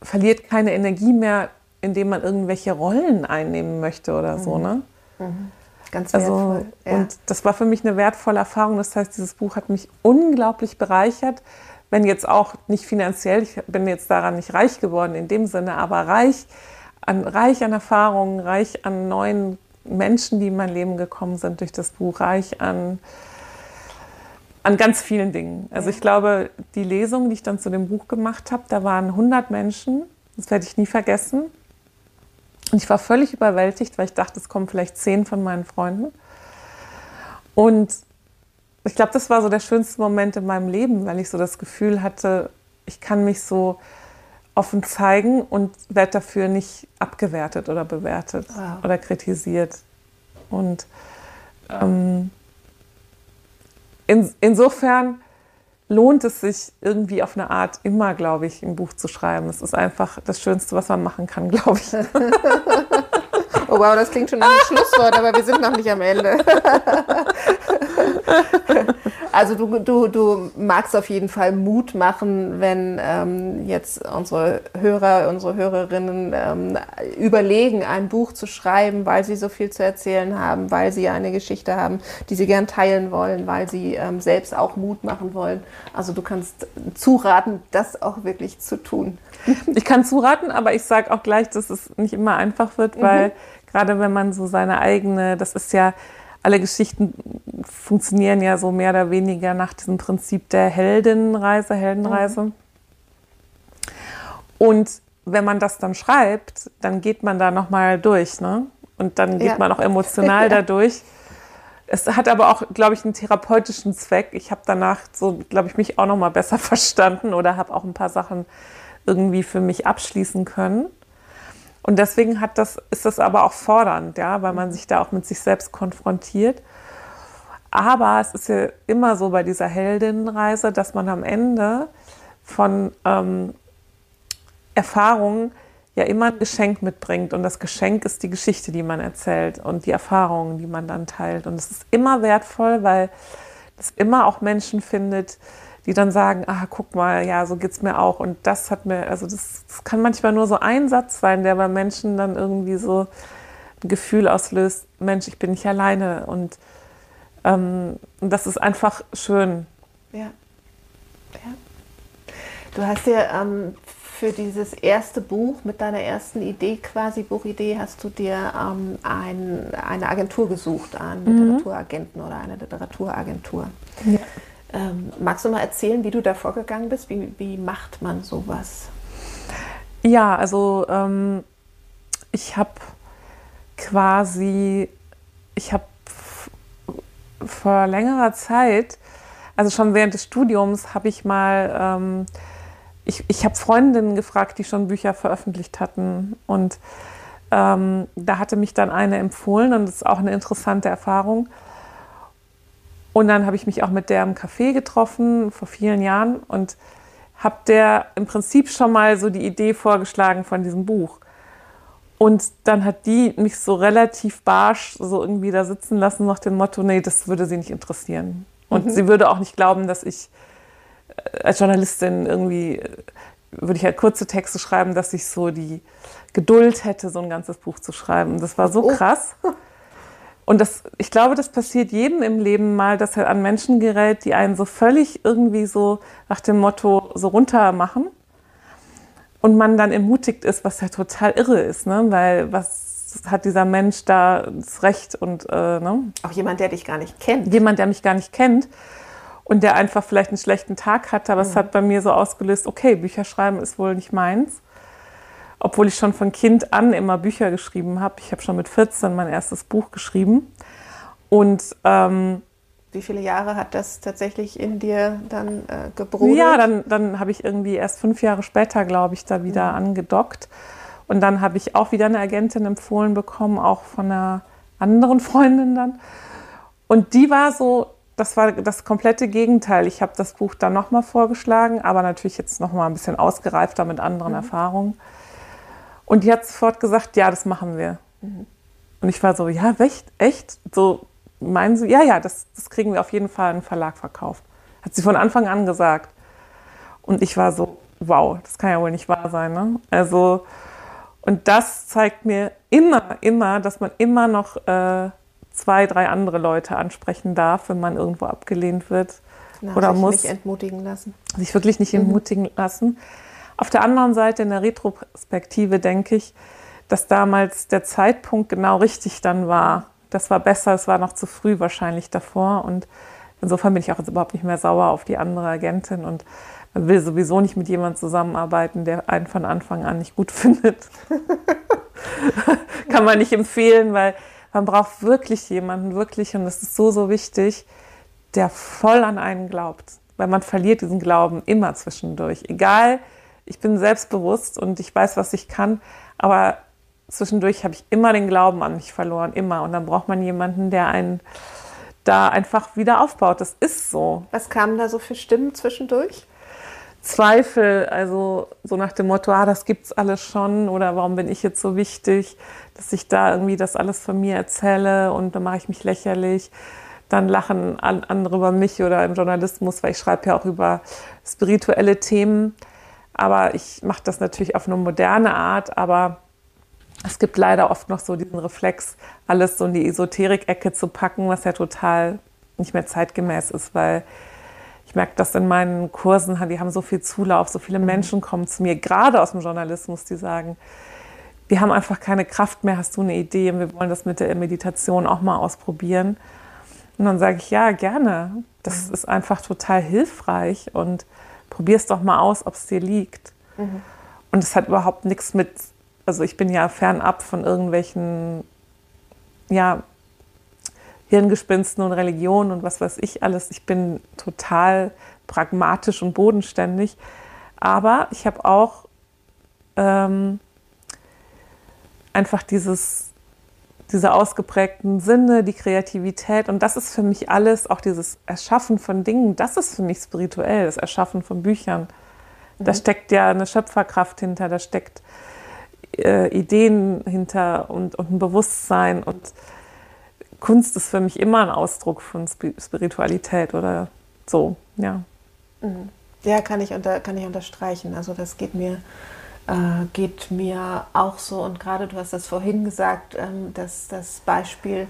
verliert keine Energie mehr, indem man irgendwelche Rollen einnehmen möchte oder so. Mhm. Ne? Mhm. Ganz also, wertvoll. Also, ja. Und das war für mich eine wertvolle Erfahrung. Das heißt, dieses Buch hat mich unglaublich bereichert. Wenn jetzt auch nicht finanziell, ich bin jetzt daran nicht reich geworden in dem Sinne, aber reich an, reich an Erfahrungen, reich an neuen Menschen, die in mein Leben gekommen sind durch das Buch, reich an, an ganz vielen Dingen. Also ich glaube, die Lesung, die ich dann zu dem Buch gemacht habe, da waren 100 Menschen, das werde ich nie vergessen. Und ich war völlig überwältigt, weil ich dachte, es kommen vielleicht zehn von meinen Freunden. Und ich glaube, das war so der schönste Moment in meinem Leben, weil ich so das Gefühl hatte, ich kann mich so offen zeigen und werde dafür nicht abgewertet oder bewertet wow. oder kritisiert. Und ähm, in, insofern lohnt es sich irgendwie auf eine Art immer, glaube ich, ein Buch zu schreiben. Es ist einfach das Schönste, was man machen kann, glaube ich. oh wow, das klingt schon nach einem Schlusswort, aber wir sind noch nicht am Ende. Also du, du, du magst auf jeden Fall Mut machen, wenn ähm, jetzt unsere Hörer, unsere Hörerinnen ähm, überlegen, ein Buch zu schreiben, weil sie so viel zu erzählen haben, weil sie eine Geschichte haben, die sie gern teilen wollen, weil sie ähm, selbst auch Mut machen wollen. Also du kannst zuraten, das auch wirklich zu tun. Ich kann zuraten, aber ich sage auch gleich, dass es nicht immer einfach wird, weil mhm. gerade wenn man so seine eigene, das ist ja alle Geschichten funktionieren ja so mehr oder weniger nach diesem Prinzip der Heldinnenreise, Heldenreise. Mhm. Und wenn man das dann schreibt, dann geht man da nochmal durch, ne? Und dann geht ja. man auch emotional ja. dadurch. Es hat aber auch, glaube ich, einen therapeutischen Zweck. Ich habe danach so, glaube ich, mich auch nochmal besser verstanden oder habe auch ein paar Sachen irgendwie für mich abschließen können. Und deswegen hat das, ist das aber auch fordernd, ja, weil man sich da auch mit sich selbst konfrontiert. Aber es ist ja immer so bei dieser Heldinnenreise, dass man am Ende von ähm, Erfahrungen ja immer ein Geschenk mitbringt. Und das Geschenk ist die Geschichte, die man erzählt und die Erfahrungen, die man dann teilt. Und es ist immer wertvoll, weil es immer auch Menschen findet, die dann sagen, ah, guck mal, ja, so geht's mir auch. Und das hat mir, also das, das kann manchmal nur so ein Satz sein, der bei Menschen dann irgendwie so ein Gefühl auslöst, Mensch, ich bin nicht alleine. Und ähm, das ist einfach schön. Ja. ja. Du hast dir ähm, für dieses erste Buch mit deiner ersten Idee, quasi Buchidee, hast du dir ähm, ein, eine Agentur gesucht, einen mhm. Literaturagenten oder eine Literaturagentur. Ja. Ähm, magst du mal erzählen, wie du da vorgegangen bist? Wie, wie macht man sowas? Ja, also ähm, ich habe quasi, ich habe vor längerer Zeit, also schon während des Studiums, habe ich mal, ähm, ich, ich habe Freundinnen gefragt, die schon Bücher veröffentlicht hatten. Und ähm, da hatte mich dann eine empfohlen und das ist auch eine interessante Erfahrung. Und dann habe ich mich auch mit der im Café getroffen vor vielen Jahren und habe der im Prinzip schon mal so die Idee vorgeschlagen von diesem Buch. Und dann hat die mich so relativ barsch so irgendwie da sitzen lassen nach dem Motto, nee, das würde sie nicht interessieren. Und mhm. sie würde auch nicht glauben, dass ich äh, als Journalistin irgendwie würde ich halt kurze Texte schreiben, dass ich so die Geduld hätte, so ein ganzes Buch zu schreiben. Das war so oh. Und das, ich glaube, das passiert jedem im Leben mal, dass er an Menschen gerät, die einen so völlig irgendwie so nach dem Motto so runter machen. Und man dann ermutigt ist, was ja total irre ist, ne? Weil was hat dieser Mensch da das Recht und äh, ne? Auch jemand, der dich gar nicht kennt. Jemand, der mich gar nicht kennt und der einfach vielleicht einen schlechten Tag hatte, aber mhm. es hat bei mir so ausgelöst, okay, Bücher schreiben ist wohl nicht meins. Obwohl ich schon von Kind an immer Bücher geschrieben habe. Ich habe schon mit 14 mein erstes Buch geschrieben. Und ähm, wie viele Jahre hat das tatsächlich in dir dann äh, gebrodelt? Ja, dann, dann habe ich irgendwie erst fünf Jahre später, glaube ich, da wieder mhm. angedockt. Und dann habe ich auch wieder eine Agentin empfohlen bekommen, auch von einer anderen Freundin dann. Und die war so, das war das komplette Gegenteil. Ich habe das Buch dann nochmal vorgeschlagen, aber natürlich jetzt nochmal ein bisschen ausgereifter mit anderen mhm. Erfahrungen. Und die hat sofort gesagt, ja, das machen wir. Mhm. Und ich war so, ja, echt? Echt? So meinen sie, ja, ja, das, das kriegen wir auf jeden Fall einen Verlag verkauft. Hat sie von Anfang an gesagt. Und ich war so, wow, das kann ja wohl nicht wahr sein. Ne? Also, und das zeigt mir immer, immer, dass man immer noch äh, zwei, drei andere Leute ansprechen darf, wenn man irgendwo abgelehnt wird. Na, oder sich muss. Sich entmutigen lassen. Sich wirklich nicht mhm. entmutigen lassen. Auf der anderen Seite, in der Retrospektive, denke ich, dass damals der Zeitpunkt genau richtig dann war. Das war besser, es war noch zu früh wahrscheinlich davor. Und insofern bin ich auch jetzt überhaupt nicht mehr sauer auf die andere Agentin. Und man will sowieso nicht mit jemandem zusammenarbeiten, der einen von Anfang an nicht gut findet. Kann man nicht empfehlen, weil man braucht wirklich jemanden, wirklich, und das ist so, so wichtig, der voll an einen glaubt. Weil man verliert diesen Glauben immer zwischendurch. Egal, ich bin selbstbewusst und ich weiß, was ich kann, aber zwischendurch habe ich immer den Glauben an mich verloren, immer. Und dann braucht man jemanden, der einen da einfach wieder aufbaut. Das ist so. Was kamen da so für Stimmen zwischendurch? Zweifel, also so nach dem Motto, ah, das gibt's alles schon oder warum bin ich jetzt so wichtig, dass ich da irgendwie das alles von mir erzähle und dann mache ich mich lächerlich. Dann lachen andere über mich oder im Journalismus, weil ich schreibe ja auch über spirituelle Themen. Aber ich mache das natürlich auf eine moderne Art, aber es gibt leider oft noch so diesen Reflex, alles so in die Esoterik-Ecke zu packen, was ja total nicht mehr zeitgemäß ist, weil ich merke das in meinen Kursen, die haben so viel Zulauf, so viele mhm. Menschen kommen zu mir, gerade aus dem Journalismus, die sagen, wir haben einfach keine Kraft mehr, hast du eine Idee und wir wollen das mit der Meditation auch mal ausprobieren. Und dann sage ich, ja, gerne. Das mhm. ist einfach total hilfreich und probier es doch mal aus, ob es dir liegt. Mhm. Und es hat überhaupt nichts mit, also ich bin ja fernab von irgendwelchen, ja, Hirngespinsten und Religionen und was weiß ich alles. Ich bin total pragmatisch und bodenständig. Aber ich habe auch ähm, einfach dieses, diese ausgeprägten Sinne, die Kreativität. Und das ist für mich alles, auch dieses Erschaffen von Dingen, das ist für mich spirituell, das Erschaffen von Büchern. Mhm. Da steckt ja eine Schöpferkraft hinter, da steckt äh, Ideen hinter und, und ein Bewusstsein und Kunst ist für mich immer ein Ausdruck von Spiritualität oder so, ja. Mhm. Ja, kann ich, unter, kann ich unterstreichen. Also das geht mir, äh, geht mir auch so. Und gerade du hast das vorhin gesagt, ähm, dass das Beispiel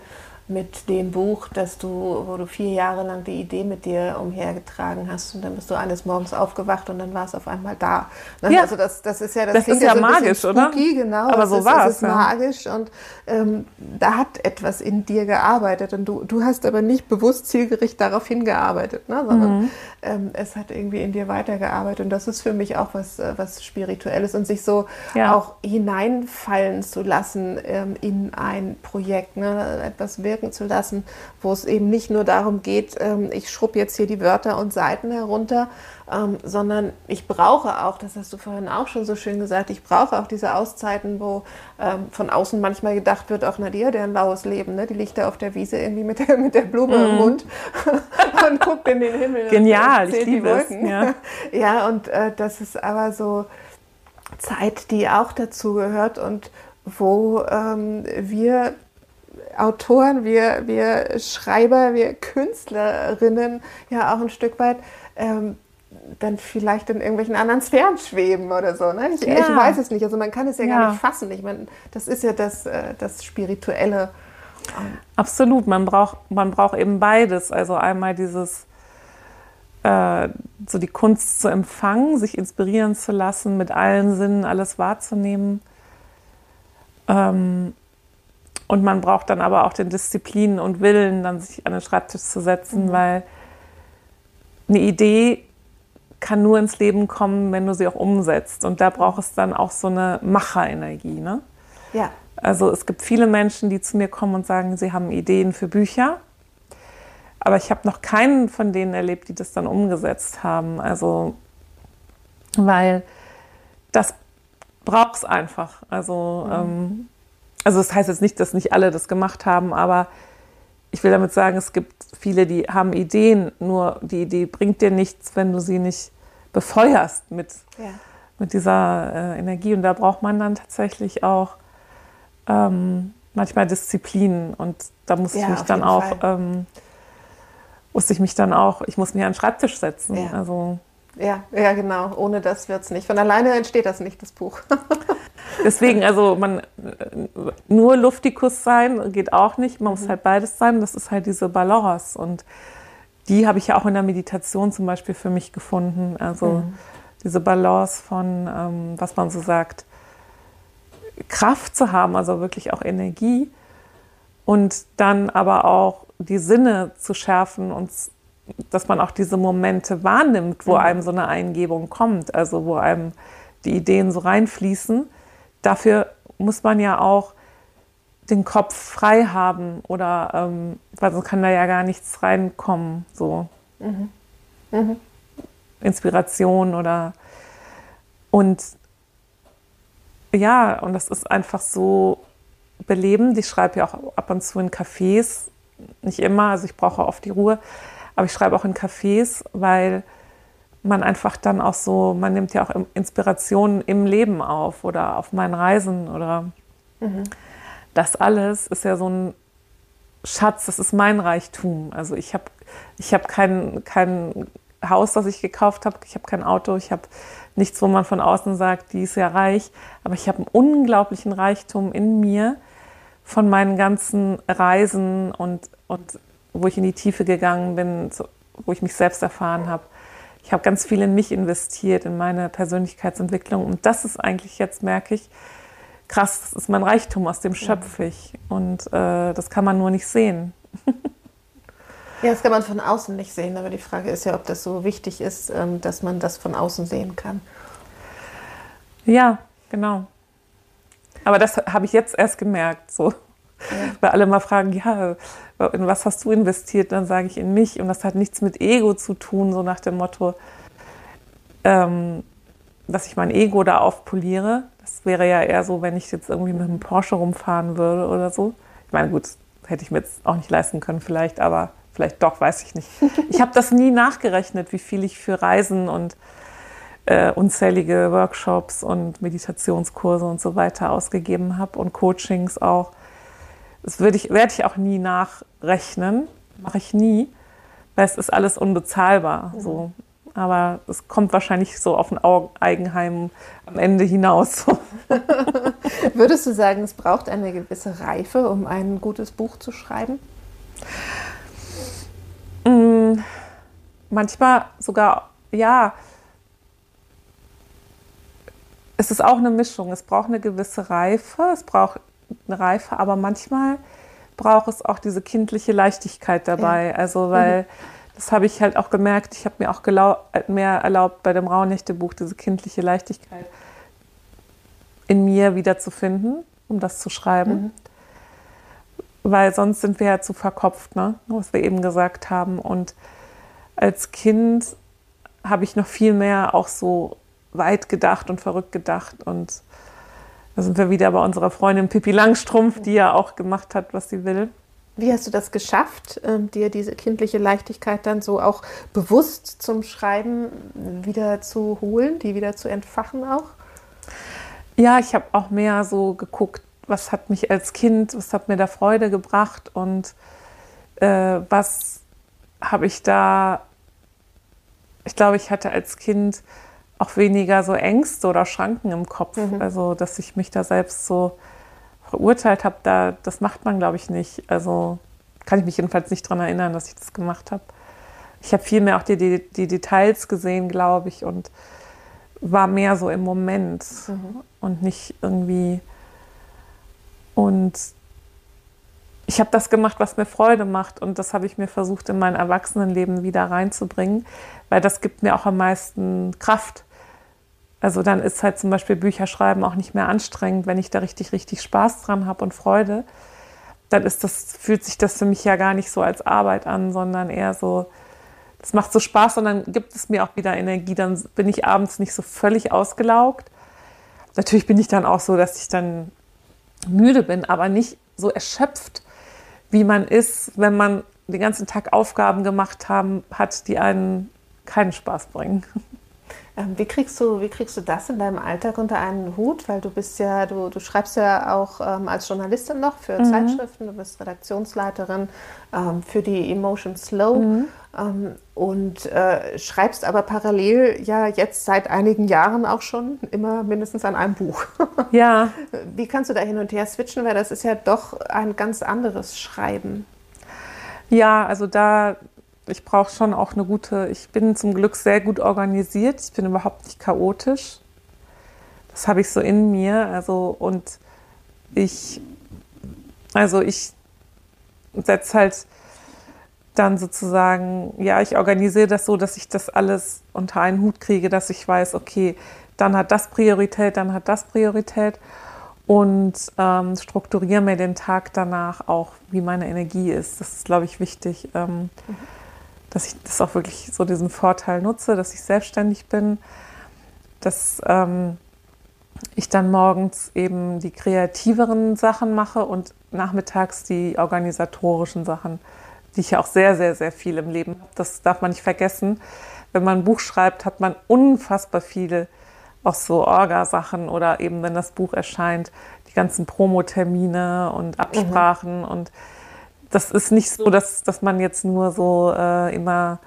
mit dem Buch, dass du, wo du vier Jahre lang die Idee mit dir umhergetragen hast und dann bist du eines Morgens aufgewacht und dann war es auf einmal da. Ne? Ja. Also das, das ist ja das, das ist ja so magisch, spooky, oder? Genau, aber so war es. Es ist ja. magisch und ähm, da hat etwas in dir gearbeitet und du, du hast aber nicht bewusst zielgerichtet darauf hingearbeitet, ne? sondern mhm. ähm, es hat irgendwie in dir weitergearbeitet und das ist für mich auch was, äh, was Spirituelles und sich so ja. auch hineinfallen zu lassen ähm, in ein Projekt, ne? etwas wirken wirken zu lassen, wo es eben nicht nur darum geht, ähm, ich schrub jetzt hier die Wörter und Seiten herunter, ähm, sondern ich brauche auch, das hast du vorhin auch schon so schön gesagt, ich brauche auch diese Auszeiten, wo ähm, von außen manchmal gedacht wird, auch Nadia, der ein laues Leben, ne? die liegt da auf der Wiese irgendwie mit der, mit der Blume mm. im mhm. Mund und guckt in den Himmel. Genial, ich liebe es. Ja, ja und äh, das ist aber so Zeit, die auch dazu gehört und wo ähm, wir Autoren, wir, wir Schreiber, wir Künstlerinnen ja auch ein Stück weit ähm, dann vielleicht in irgendwelchen anderen Sphären schweben oder so. Ne? Ich, ja. ich weiß es nicht. Also man kann es ja, ja. gar nicht fassen. Ich meine, das ist ja das, äh, das Spirituelle. Absolut, man braucht, man braucht eben beides. Also einmal dieses, äh, so die Kunst zu empfangen, sich inspirieren zu lassen, mit allen Sinnen alles wahrzunehmen. Ähm, und man braucht dann aber auch den Disziplin und Willen, dann sich an den Schreibtisch zu setzen, mhm. weil eine Idee kann nur ins Leben kommen, wenn du sie auch umsetzt. Und da braucht es dann auch so eine Macherenergie. Ne? Ja. Also es gibt viele Menschen, die zu mir kommen und sagen, sie haben Ideen für Bücher. Aber ich habe noch keinen von denen erlebt, die das dann umgesetzt haben. Also, weil das braucht es einfach. Also, mhm. ähm, also das heißt jetzt nicht, dass nicht alle das gemacht haben, aber ich will damit sagen, es gibt viele, die haben Ideen, nur die Idee bringt dir nichts, wenn du sie nicht befeuerst mit, ja. mit dieser äh, Energie. Und da braucht man dann tatsächlich auch ähm, manchmal Disziplin. Und da muss ja, ich mich dann auch, ähm, musste ich mich dann auch, ich muss mich an den Schreibtisch setzen. Ja. Also, ja, ja, genau. Ohne das wird es nicht. Von alleine entsteht das nicht, das Buch. Deswegen, also man nur Luftikus sein geht auch nicht. Man mhm. muss halt beides sein. Das ist halt diese Balance. Und die habe ich ja auch in der Meditation zum Beispiel für mich gefunden. Also mhm. diese Balance von, ähm, was man so sagt, Kraft zu haben, also wirklich auch Energie. Und dann aber auch die Sinne zu schärfen und dass man auch diese Momente wahrnimmt, wo mhm. einem so eine Eingebung kommt, also wo einem die Ideen so reinfließen dafür muss man ja auch den Kopf frei haben oder ähm, weil sonst kann da ja gar nichts reinkommen, so mhm. Mhm. Inspiration oder und ja, und das ist einfach so belebend. Ich schreibe ja auch ab und zu in Cafés, nicht immer, also ich brauche oft die Ruhe, aber ich schreibe auch in Cafés, weil man einfach dann auch so, man nimmt ja auch Inspirationen im Leben auf oder auf meinen Reisen oder mhm. das alles ist ja so ein Schatz, das ist mein Reichtum. Also ich habe ich hab kein, kein Haus, das ich gekauft habe, ich habe kein Auto, ich habe nichts, wo man von außen sagt, die ist ja reich, aber ich habe einen unglaublichen Reichtum in mir von meinen ganzen Reisen und, und wo ich in die Tiefe gegangen bin, wo ich mich selbst erfahren habe ich habe ganz viel in mich investiert, in meine Persönlichkeitsentwicklung. Und das ist eigentlich jetzt, merke ich, krass, das ist mein Reichtum, aus dem schöpfe ich. Und äh, das kann man nur nicht sehen. ja, das kann man von außen nicht sehen, aber die Frage ist ja, ob das so wichtig ist, ähm, dass man das von außen sehen kann. Ja, genau. Aber das habe ich jetzt erst gemerkt. So. Weil alle mal fragen, ja, in was hast du investiert? Dann sage ich in mich. Und das hat nichts mit Ego zu tun, so nach dem Motto, ähm, dass ich mein Ego da aufpoliere. Das wäre ja eher so, wenn ich jetzt irgendwie mit einem Porsche rumfahren würde oder so. Ich meine, gut, hätte ich mir jetzt auch nicht leisten können vielleicht, aber vielleicht doch, weiß ich nicht. Ich habe das nie nachgerechnet, wie viel ich für Reisen und äh, unzählige Workshops und Meditationskurse und so weiter ausgegeben habe und Coachings auch. Das würde ich, werde ich auch nie nachrechnen, mache ich nie, weil es ist alles unbezahlbar. Mhm. So. Aber es kommt wahrscheinlich so auf ein Eigenheim am Ende hinaus. Würdest du sagen, es braucht eine gewisse Reife, um ein gutes Buch zu schreiben? Mm, manchmal sogar, ja. Es ist auch eine Mischung. Es braucht eine gewisse Reife, es braucht Reife, aber manchmal braucht es auch diese kindliche Leichtigkeit dabei. Ja. Also, weil mhm. das habe ich halt auch gemerkt, ich habe mir auch mehr erlaubt bei dem Rauhnächte-Buch, diese kindliche Leichtigkeit in mir wiederzufinden, um das zu schreiben. Mhm. Weil sonst sind wir ja zu verkopft, ne? was wir eben gesagt haben. Und als Kind habe ich noch viel mehr auch so weit gedacht und verrückt gedacht und da sind wir wieder bei unserer Freundin Pippi Langstrumpf, die ja auch gemacht hat, was sie will. Wie hast du das geschafft, ähm, dir diese kindliche Leichtigkeit dann so auch bewusst zum Schreiben wieder zu holen, die wieder zu entfachen auch? Ja, ich habe auch mehr so geguckt, was hat mich als Kind, was hat mir da Freude gebracht und äh, was habe ich da ich glaube, ich hatte als Kind auch weniger so Ängste oder Schranken im Kopf. Mhm. Also, dass ich mich da selbst so verurteilt habe, da, das macht man, glaube ich, nicht. Also kann ich mich jedenfalls nicht daran erinnern, dass ich das gemacht habe. Ich habe viel mehr auch die, die, die Details gesehen, glaube ich, und war mehr so im Moment mhm. und nicht irgendwie. Und ich habe das gemacht, was mir Freude macht und das habe ich mir versucht, in mein Erwachsenenleben wieder reinzubringen, weil das gibt mir auch am meisten Kraft. Also dann ist halt zum Beispiel Bücherschreiben auch nicht mehr anstrengend, wenn ich da richtig, richtig Spaß dran habe und Freude. Dann ist das, fühlt sich das für mich ja gar nicht so als Arbeit an, sondern eher so, es macht so Spaß und dann gibt es mir auch wieder Energie. Dann bin ich abends nicht so völlig ausgelaugt. Natürlich bin ich dann auch so, dass ich dann müde bin, aber nicht so erschöpft, wie man ist, wenn man den ganzen Tag Aufgaben gemacht haben, hat, die einen keinen Spaß bringen. Ähm, wie kriegst du, wie kriegst du das in deinem Alltag unter einen Hut? Weil du bist ja, du, du schreibst ja auch ähm, als Journalistin noch für mhm. Zeitschriften, du bist Redaktionsleiterin ähm, für die Emotion Slow mhm. ähm, und äh, schreibst aber parallel ja jetzt seit einigen Jahren auch schon immer mindestens an einem Buch. Ja. Wie kannst du da hin und her switchen? Weil das ist ja doch ein ganz anderes Schreiben. Ja, also da ich brauche schon auch eine gute, ich bin zum Glück sehr gut organisiert, ich bin überhaupt nicht chaotisch. Das habe ich so in mir. Also, und ich, also ich setze halt dann sozusagen, ja, ich organisiere das so, dass ich das alles unter einen Hut kriege, dass ich weiß, okay, dann hat das Priorität, dann hat das Priorität und ähm, strukturiere mir den Tag danach auch, wie meine Energie ist. Das ist, glaube ich, wichtig. Ähm, mhm dass ich das auch wirklich so diesen Vorteil nutze, dass ich selbstständig bin, dass ähm, ich dann morgens eben die kreativeren Sachen mache und nachmittags die organisatorischen Sachen, die ich ja auch sehr, sehr, sehr viel im Leben habe. Das darf man nicht vergessen. Wenn man ein Buch schreibt, hat man unfassbar viele auch so Orga-Sachen oder eben, wenn das Buch erscheint, die ganzen Promotermine und Absprachen mhm. und das ist nicht so, dass, dass man jetzt nur so äh, immer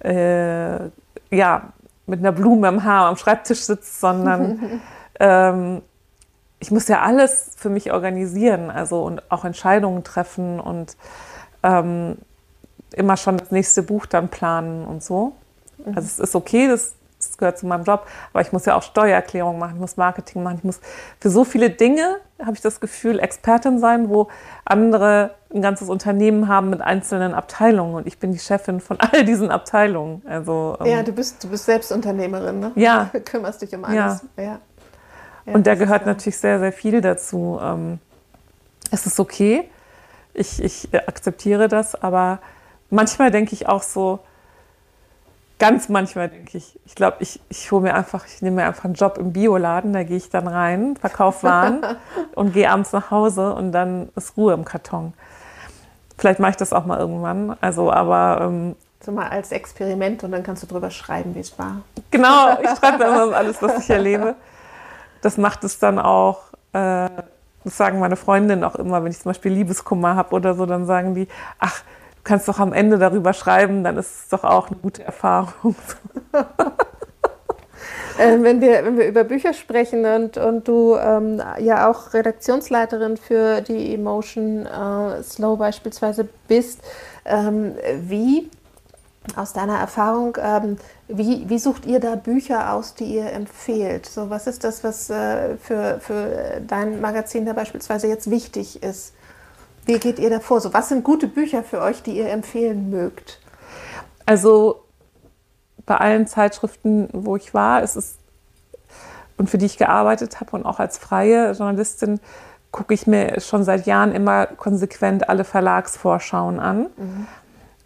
äh, ja, mit einer Blume im Haar am Schreibtisch sitzt, sondern ähm, ich muss ja alles für mich organisieren, also und auch Entscheidungen treffen und ähm, immer schon das nächste Buch dann planen und so. Also es ist okay, das das gehört zu meinem Job, aber ich muss ja auch Steuererklärung machen, ich muss Marketing machen, ich muss für so viele Dinge, habe ich das Gefühl, Expertin sein, wo andere ein ganzes Unternehmen haben mit einzelnen Abteilungen und ich bin die Chefin von all diesen Abteilungen. Also, ähm, ja, du bist, du bist selbst Unternehmerin, ne? Ja. Du kümmerst dich um alles. Ja. ja. ja und da gehört natürlich sehr, sehr viel dazu. Ähm, es ist okay, ich, ich akzeptiere das, aber manchmal denke ich auch so, Ganz manchmal denke ich, ich glaube, ich, ich hole mir einfach, ich nehme mir einfach einen Job im Bioladen, da gehe ich dann rein, verkaufe Waren und gehe abends nach Hause und dann ist Ruhe im Karton. Vielleicht mache ich das auch mal irgendwann. Also, aber. Ähm, so mal als Experiment und dann kannst du drüber schreiben, wie es war. Genau, ich schreibe immer alles, was ich erlebe. Das macht es dann auch. Äh, das sagen meine Freundinnen auch immer, wenn ich zum Beispiel Liebeskummer habe oder so, dann sagen die, ach, kannst doch am Ende darüber schreiben, dann ist es doch auch eine gute Erfahrung. äh, wenn, wir, wenn wir über Bücher sprechen und, und du ähm, ja auch Redaktionsleiterin für die Emotion äh, Slow beispielsweise bist, ähm, wie aus deiner Erfahrung, ähm, wie, wie sucht ihr da Bücher aus, die ihr empfehlt? So, was ist das, was äh, für, für dein Magazin da beispielsweise jetzt wichtig ist? Wie geht ihr da vor? So, was sind gute Bücher für euch, die ihr empfehlen mögt? Also bei allen Zeitschriften, wo ich war, ist es und für die ich gearbeitet habe und auch als freie Journalistin gucke ich mir schon seit Jahren immer konsequent alle Verlagsvorschauen an, mhm.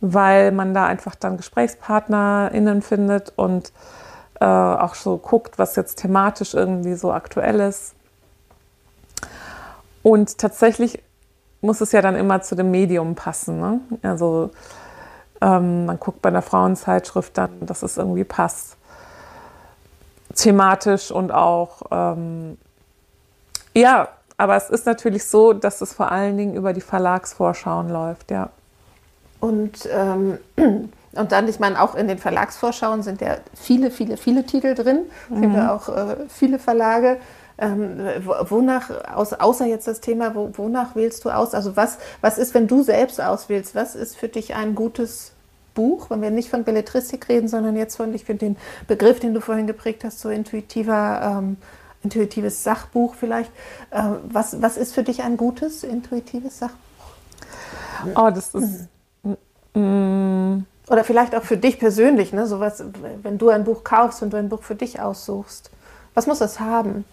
weil man da einfach dann GesprächspartnerInnen findet und äh, auch so guckt, was jetzt thematisch irgendwie so aktuell ist. Und tatsächlich muss es ja dann immer zu dem Medium passen. Ne? Also ähm, man guckt bei einer Frauenzeitschrift dann, dass es irgendwie passt. Thematisch und auch, ähm, ja, aber es ist natürlich so, dass es vor allen Dingen über die Verlagsvorschauen läuft, ja. Und ähm, Und dann, ich meine, auch in den Verlagsvorschauen sind ja viele, viele, viele Titel drin. Es mhm. gibt ja auch äh, viele Verlage. Ähm, wonach, aus, außer jetzt das Thema, wo, wonach wählst du aus? Also was, was ist, wenn du selbst auswählst, was ist für dich ein gutes Buch, wenn wir nicht von Belletristik reden, sondern jetzt von, ich finde den Begriff, den du vorhin geprägt hast, so intuitiver, ähm, intuitives Sachbuch vielleicht. Ähm, was, was ist für dich ein gutes, intuitives Sachbuch? Oh, das ist... Mhm. Oder vielleicht auch für dich persönlich, ne? Sowas, wenn du ein Buch kaufst und du ein Buch für dich aussuchst. Was muss das haben?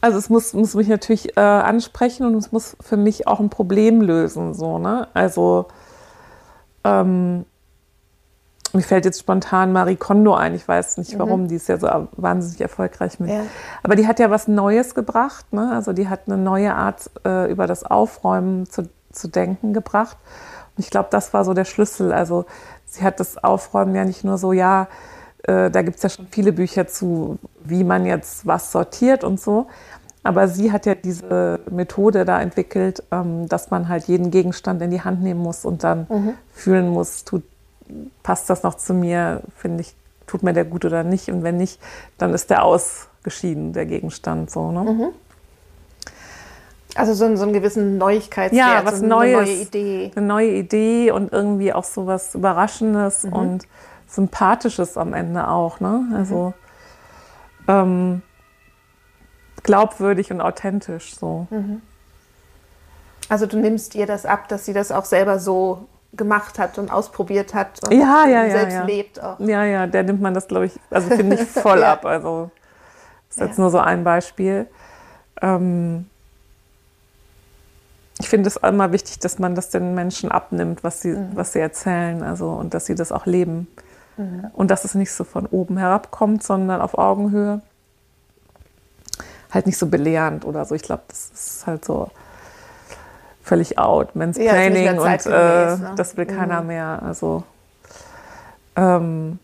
Also es muss, muss mich natürlich äh, ansprechen und es muss für mich auch ein Problem lösen. So, ne? Also ähm, mir fällt jetzt spontan Marie Kondo ein. Ich weiß nicht warum, mhm. die ist ja so wahnsinnig erfolgreich mit. Ja. Aber die hat ja was Neues gebracht. Ne? Also die hat eine neue Art, äh, über das Aufräumen zu, zu denken gebracht. Und ich glaube, das war so der Schlüssel. Also sie hat das Aufräumen ja nicht nur so, ja, äh, da gibt es ja schon viele Bücher zu, wie man jetzt was sortiert und so. Aber sie hat ja diese Methode da entwickelt, ähm, dass man halt jeden Gegenstand in die Hand nehmen muss und dann mhm. fühlen muss, tut, passt das noch zu mir, finde ich, tut mir der gut oder nicht. Und wenn nicht, dann ist der ausgeschieden, der Gegenstand. So, ne? Mhm. Also so, einen, so einen gewissen Neuigkeitswert, ja, was so Neues, eine neue Idee. Eine neue Idee und irgendwie auch so was Überraschendes mhm. und Sympathisches am Ende auch. Ne? Also mhm. ähm, glaubwürdig und authentisch so. Mhm. Also du nimmst ihr das ab, dass sie das auch selber so gemacht hat und ausprobiert hat und ja, ja, selbst ja, lebt auch. Ja, ja, der nimmt man das, glaube ich, also finde ich voll ab. Also das ist jetzt nur so ein Beispiel. Ähm, ich finde es immer wichtig, dass man das den Menschen abnimmt, was sie, mhm. was sie erzählen, also und dass sie das auch leben. Mhm. Und dass es nicht so von oben herabkommt, sondern auf Augenhöhe. Halt nicht so belehrend oder so. Ich glaube, das ist halt so völlig out. Mansplaining ja, und äh, ne? das will keiner mhm. mehr. Also ähm,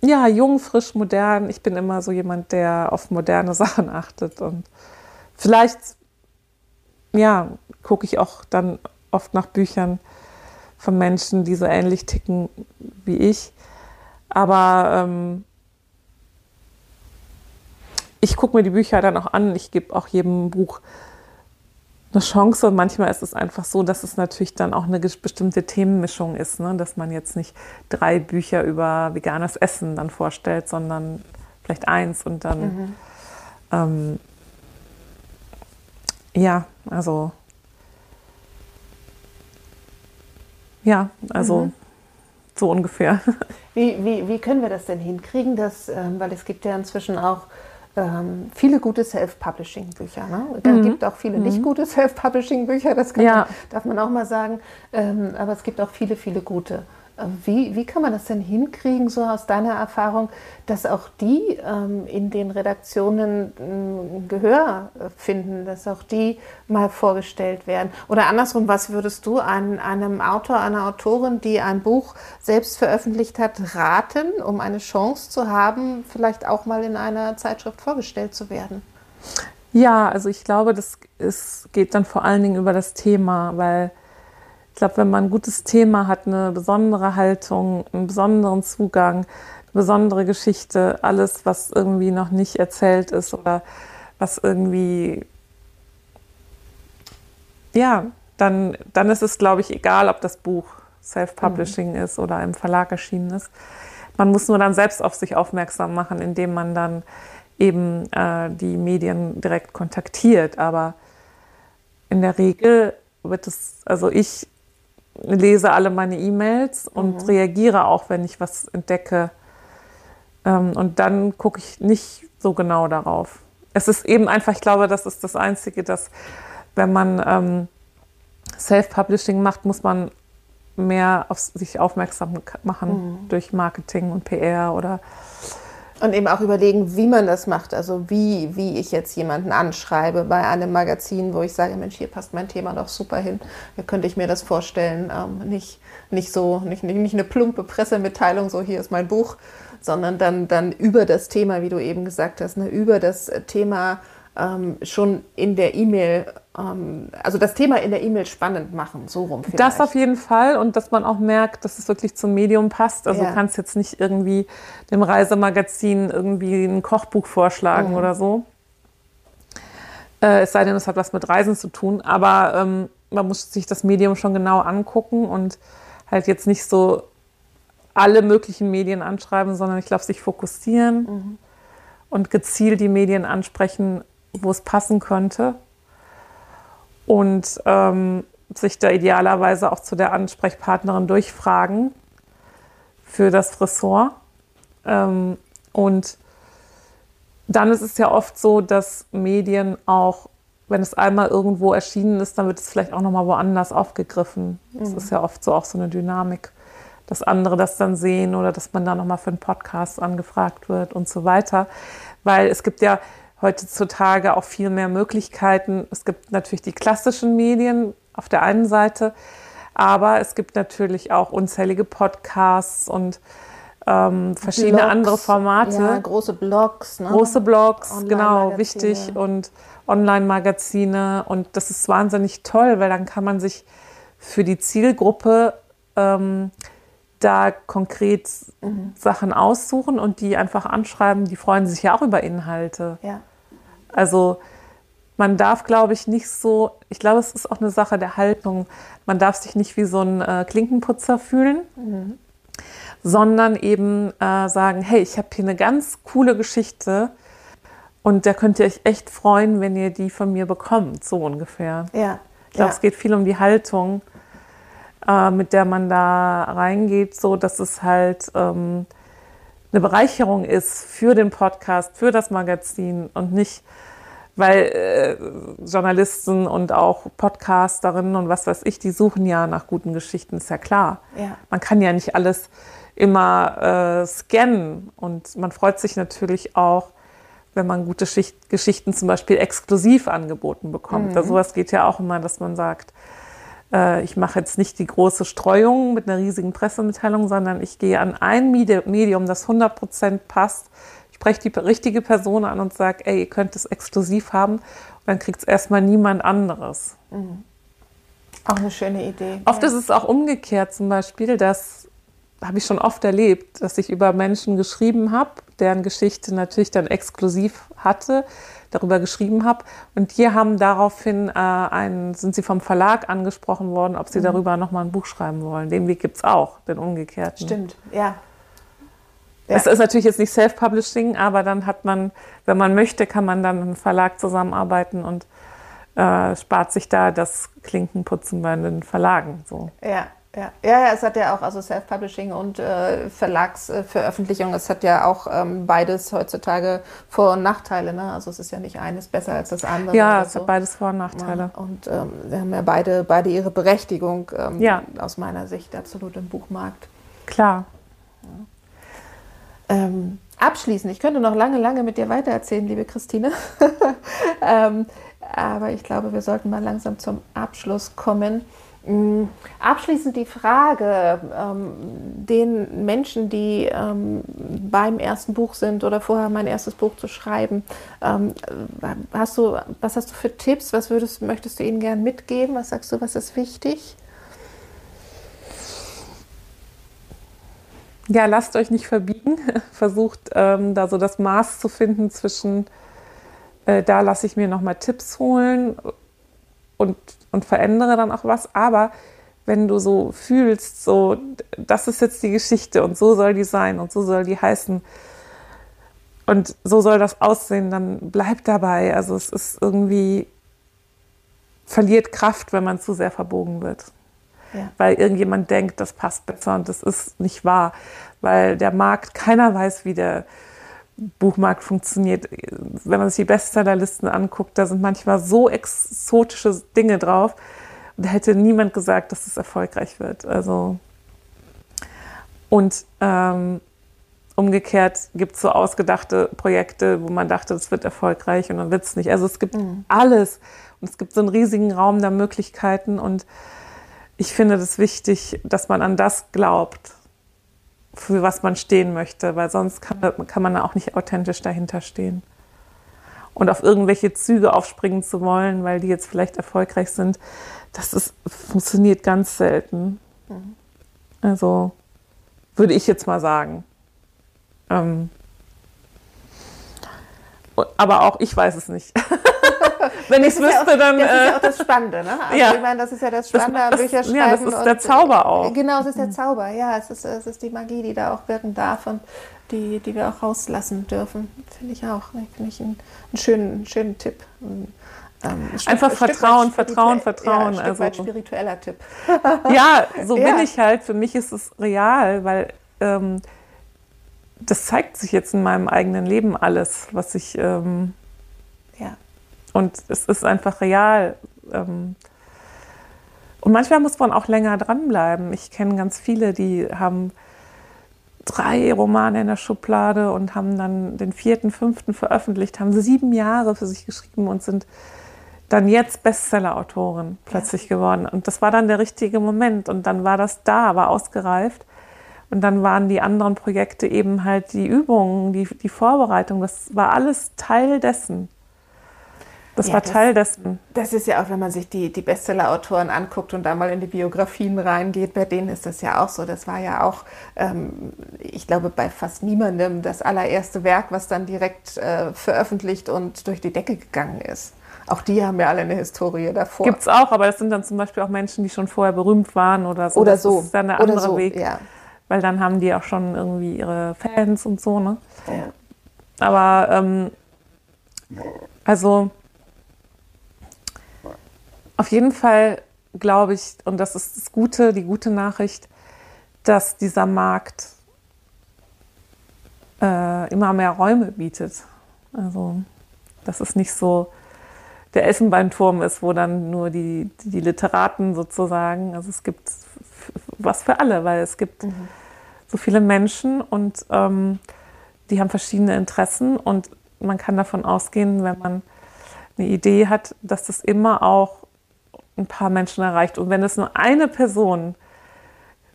ja, jung, frisch, modern. Ich bin immer so jemand, der auf moderne Sachen achtet und vielleicht ja, gucke ich auch dann oft nach Büchern von Menschen, die so ähnlich ticken wie ich. Aber ähm, ich gucke mir die Bücher dann auch an. Ich gebe auch jedem Buch eine Chance und manchmal ist es einfach so, dass es natürlich dann auch eine bestimmte Themenmischung ist, ne? dass man jetzt nicht drei Bücher über veganes Essen dann vorstellt, sondern vielleicht eins und dann mhm. ähm, ja, also ja, also mhm. so ungefähr. Wie, wie, wie können wir das denn hinkriegen, dass, ähm, weil es gibt ja inzwischen auch ähm, viele gute Self-Publishing-Bücher. Ne? Es mhm. gibt auch viele mhm. nicht gute Self-Publishing-Bücher, das ja. man, darf man auch mal sagen. Ähm, aber es gibt auch viele, viele gute. Wie, wie kann man das denn hinkriegen, so aus deiner Erfahrung, dass auch die ähm, in den Redaktionen äh, Gehör finden, dass auch die mal vorgestellt werden? Oder andersrum, was würdest du an, einem Autor, einer Autorin, die ein Buch selbst veröffentlicht hat, raten, um eine Chance zu haben, vielleicht auch mal in einer Zeitschrift vorgestellt zu werden? Ja, also ich glaube, das ist, geht dann vor allen Dingen über das Thema, weil glaube, wenn man ein gutes Thema hat, eine besondere Haltung, einen besonderen Zugang, eine besondere Geschichte, alles, was irgendwie noch nicht erzählt ist oder was irgendwie, ja, dann, dann ist es, glaube ich, egal, ob das Buch Self-Publishing mhm. ist oder im Verlag erschienen ist. Man muss nur dann selbst auf sich aufmerksam machen, indem man dann eben äh, die Medien direkt kontaktiert. Aber in der Regel wird es, also ich lese alle meine E-Mails und mhm. reagiere auch, wenn ich was entdecke. Ähm, und dann gucke ich nicht so genau darauf. Es ist eben einfach, ich glaube, das ist das Einzige, dass wenn man ähm, Self-Publishing macht, muss man mehr auf sich aufmerksam machen mhm. durch Marketing und PR oder und eben auch überlegen, wie man das macht. Also wie, wie ich jetzt jemanden anschreibe bei einem Magazin, wo ich sage, Mensch, hier passt mein Thema doch super hin. Hier könnte ich mir das vorstellen. Ähm, nicht, nicht so, nicht, nicht, nicht eine plumpe Pressemitteilung, so hier ist mein Buch, sondern dann, dann über das Thema, wie du eben gesagt hast, ne, über das Thema ähm, schon in der E-Mail also das Thema in der E-Mail spannend machen, so rum vielleicht. Das auf jeden Fall und dass man auch merkt, dass es wirklich zum Medium passt. Also ja. du kannst jetzt nicht irgendwie dem Reisemagazin irgendwie ein Kochbuch vorschlagen mhm. oder so. Äh, es sei denn, es hat was mit Reisen zu tun, aber ähm, man muss sich das Medium schon genau angucken und halt jetzt nicht so alle möglichen Medien anschreiben, sondern ich glaube, sich fokussieren mhm. und gezielt die Medien ansprechen, wo es passen könnte. Und ähm, sich da idealerweise auch zu der Ansprechpartnerin durchfragen für das Ressort. Ähm, und dann ist es ja oft so, dass Medien auch, wenn es einmal irgendwo erschienen ist, dann wird es vielleicht auch nochmal woanders aufgegriffen. Mhm. Das ist ja oft so auch so eine Dynamik, dass andere das dann sehen oder dass man da nochmal für einen Podcast angefragt wird und so weiter. Weil es gibt ja heutzutage auch viel mehr Möglichkeiten. Es gibt natürlich die klassischen Medien auf der einen Seite, aber es gibt natürlich auch unzählige Podcasts und ähm, verschiedene Blogs, andere Formate. Ja, große Blogs. Ne? Große Blogs, genau, wichtig. Und Online-Magazine. Und das ist wahnsinnig toll, weil dann kann man sich für die Zielgruppe ähm, da konkret mhm. Sachen aussuchen und die einfach anschreiben. Die freuen sich ja auch über Inhalte. Ja. Also man darf, glaube ich, nicht so, ich glaube, es ist auch eine Sache der Haltung. Man darf sich nicht wie so ein äh, Klinkenputzer fühlen. Mhm sondern eben äh, sagen, hey, ich habe hier eine ganz coole Geschichte und da könnt ihr euch echt freuen, wenn ihr die von mir bekommt, so ungefähr. Ja. Ich glaube, ja. es geht viel um die Haltung, äh, mit der man da reingeht, so dass es halt ähm, eine Bereicherung ist für den Podcast, für das Magazin und nicht, weil äh, Journalisten und auch Podcasterinnen und was weiß ich, die suchen ja nach guten Geschichten, ist ja klar. Ja. Man kann ja nicht alles immer äh, scannen. Und man freut sich natürlich auch, wenn man gute Schicht Geschichten zum Beispiel exklusiv angeboten bekommt. Mhm. Also sowas geht ja auch immer, dass man sagt, ich mache jetzt nicht die große Streuung mit einer riesigen Pressemitteilung, sondern ich gehe an ein Medium, das 100 Prozent passt, spreche die richtige Person an und sage, ey, ihr könnt es exklusiv haben. Und dann kriegt es erstmal niemand anderes. Mhm. Auch eine schöne Idee. Oft ja. ist es auch umgekehrt zum Beispiel, dass habe ich schon oft erlebt, dass ich über Menschen geschrieben habe, deren Geschichte natürlich dann exklusiv hatte, darüber geschrieben habe. Und die haben daraufhin äh, einen, sind sie vom Verlag angesprochen worden, ob sie mhm. darüber nochmal ein Buch schreiben wollen. Den Weg gibt es auch, den umgekehrten. Stimmt, ja. Es ist natürlich jetzt nicht Self-Publishing, aber dann hat man, wenn man möchte, kann man dann mit einem Verlag zusammenarbeiten und äh, spart sich da das Klinkenputzen bei den Verlagen. So. Ja, ja, ja, es hat ja auch also Self-Publishing und äh, Verlagsveröffentlichung. Es hat ja auch ähm, beides heutzutage Vor- und Nachteile. Ne? Also es ist ja nicht eines besser als das andere. Ja, es so. hat beides Vor- und Nachteile. Ja, und ähm, wir haben ja beide, beide ihre Berechtigung ähm, ja. aus meiner Sicht absolut im Buchmarkt. Klar. Ja. Ähm, abschließend, ich könnte noch lange, lange mit dir weitererzählen, liebe Christine. Ähm, aber ich glaube, wir sollten mal langsam zum Abschluss kommen. Mm, abschließend die Frage, ähm, den Menschen, die ähm, beim ersten Buch sind oder vorher mein erstes Buch zu schreiben, ähm, hast du, was hast du für Tipps? Was würdest, möchtest du ihnen gern mitgeben? Was sagst du, was ist wichtig? Ja, lasst euch nicht verbiegen. Versucht ähm, da so das Maß zu finden zwischen, äh, da lasse ich mir nochmal Tipps holen und und verändere dann auch was. Aber wenn du so fühlst, so, das ist jetzt die Geschichte und so soll die sein und so soll die heißen und so soll das aussehen, dann bleib dabei. Also es ist irgendwie, verliert Kraft, wenn man zu sehr verbogen wird. Ja. Weil irgendjemand denkt, das passt besser und das ist nicht wahr. Weil der Markt, keiner weiß, wie der Buchmarkt funktioniert. Wenn man sich die Bestsellerlisten anguckt, da sind manchmal so exotische Dinge drauf. Da hätte niemand gesagt, dass es erfolgreich wird. Also und ähm, umgekehrt gibt es so ausgedachte Projekte, wo man dachte, es wird erfolgreich und dann wird es nicht. Also es gibt mhm. alles und es gibt so einen riesigen Raum der Möglichkeiten und ich finde es das wichtig, dass man an das glaubt für was man stehen möchte, weil sonst kann, kann man auch nicht authentisch dahinter stehen. und auf irgendwelche Züge aufspringen zu wollen, weil die jetzt vielleicht erfolgreich sind, das ist, funktioniert ganz selten. Mhm. Also würde ich jetzt mal sagen. Ähm, aber auch ich weiß es nicht. Wenn ich es wüsste, ja auch, dann. Das ist ja auch das Spannende, ne? Also ja. ich meine, das ist ja das Spannende das, am Bücherschreiben. Ja, das ist der Zauber auch. Genau, es ist der Zauber, ja. Es ist, es ist die Magie, die da auch wirken darf und die, die wir auch rauslassen dürfen. Finde ich auch. Finde ich einen, einen, schönen, einen schönen Tipp. Ähm, Einfach Stück, Vertrauen, Vertrauen, Vertrauen. Ja, also spiritueller Tipp. ja, so ja. bin ich halt. Für mich ist es real, weil ähm, das zeigt sich jetzt in meinem eigenen Leben alles, was ich ähm. Und es ist einfach real. Ähm. Und manchmal muss man auch länger dranbleiben. Ich kenne ganz viele, die haben drei Romane in der Schublade und haben dann den vierten, fünften veröffentlicht, haben sieben Jahre für sich geschrieben und sind dann jetzt Bestseller-Autorin plötzlich ja. geworden. Und das war dann der richtige Moment. Und dann war das da, war ausgereift. Und dann waren die anderen Projekte eben halt die Übungen, die, die Vorbereitung. Das war alles Teil dessen. Das ja, war Teil das, dessen. Das ist ja auch, wenn man sich die, die Bestseller-Autoren anguckt und da mal in die Biografien reingeht, bei denen ist das ja auch so. Das war ja auch, ähm, ich glaube, bei fast niemandem das allererste Werk, was dann direkt äh, veröffentlicht und durch die Decke gegangen ist. Auch die haben ja alle eine Historie davor. Gibt es auch, aber das sind dann zum Beispiel auch Menschen, die schon vorher berühmt waren oder so. Oder das so. Das ist dann ein anderer so, Weg. Ja. Weil dann haben die auch schon irgendwie ihre Fans und so, ne? Ja. Aber ähm, also auf jeden Fall glaube ich, und das ist das Gute, die gute Nachricht, dass dieser Markt äh, immer mehr Räume bietet. Also, dass es nicht so der Elfenbeinturm ist, wo dann nur die, die Literaten sozusagen, also es gibt was für alle, weil es gibt mhm. so viele Menschen und ähm, die haben verschiedene Interessen und man kann davon ausgehen, wenn man eine Idee hat, dass das immer auch ein paar Menschen erreicht. Und wenn es nur eine Person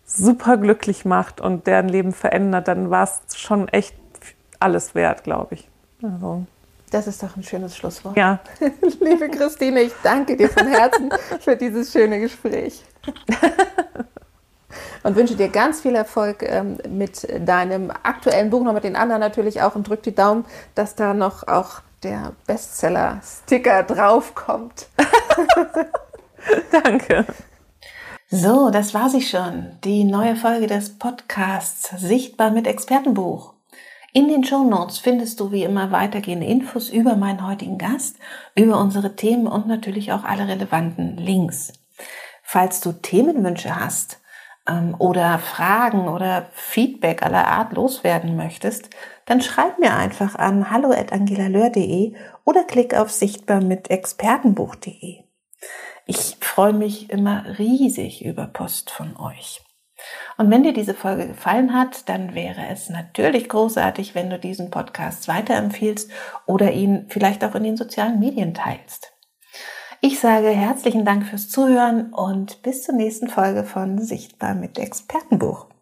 super glücklich macht und deren Leben verändert, dann war es schon echt alles wert, glaube ich. Also. Das ist doch ein schönes Schlusswort. Ja. Liebe Christine, ich danke dir von Herzen für dieses schöne Gespräch. und wünsche dir ganz viel Erfolg ähm, mit deinem aktuellen Buch, noch mit den anderen natürlich auch und drück die Daumen, dass da noch auch der Bestseller-Sticker draufkommt. Danke. So, das war sie schon. Die neue Folge des Podcasts Sichtbar mit Expertenbuch. In den Show Notes findest du wie immer weitergehende Infos über meinen heutigen Gast, über unsere Themen und natürlich auch alle relevanten Links. Falls du Themenwünsche hast ähm, oder Fragen oder Feedback aller Art loswerden möchtest, dann schreib mir einfach an hallo@angelalör.de oder klick auf sichtbar mit Expertenbuch.de. Ich freue mich immer riesig über Post von euch. Und wenn dir diese Folge gefallen hat, dann wäre es natürlich großartig, wenn du diesen Podcast weiterempfiehlst oder ihn vielleicht auch in den sozialen Medien teilst. Ich sage herzlichen Dank fürs Zuhören und bis zur nächsten Folge von Sichtbar mit Expertenbuch.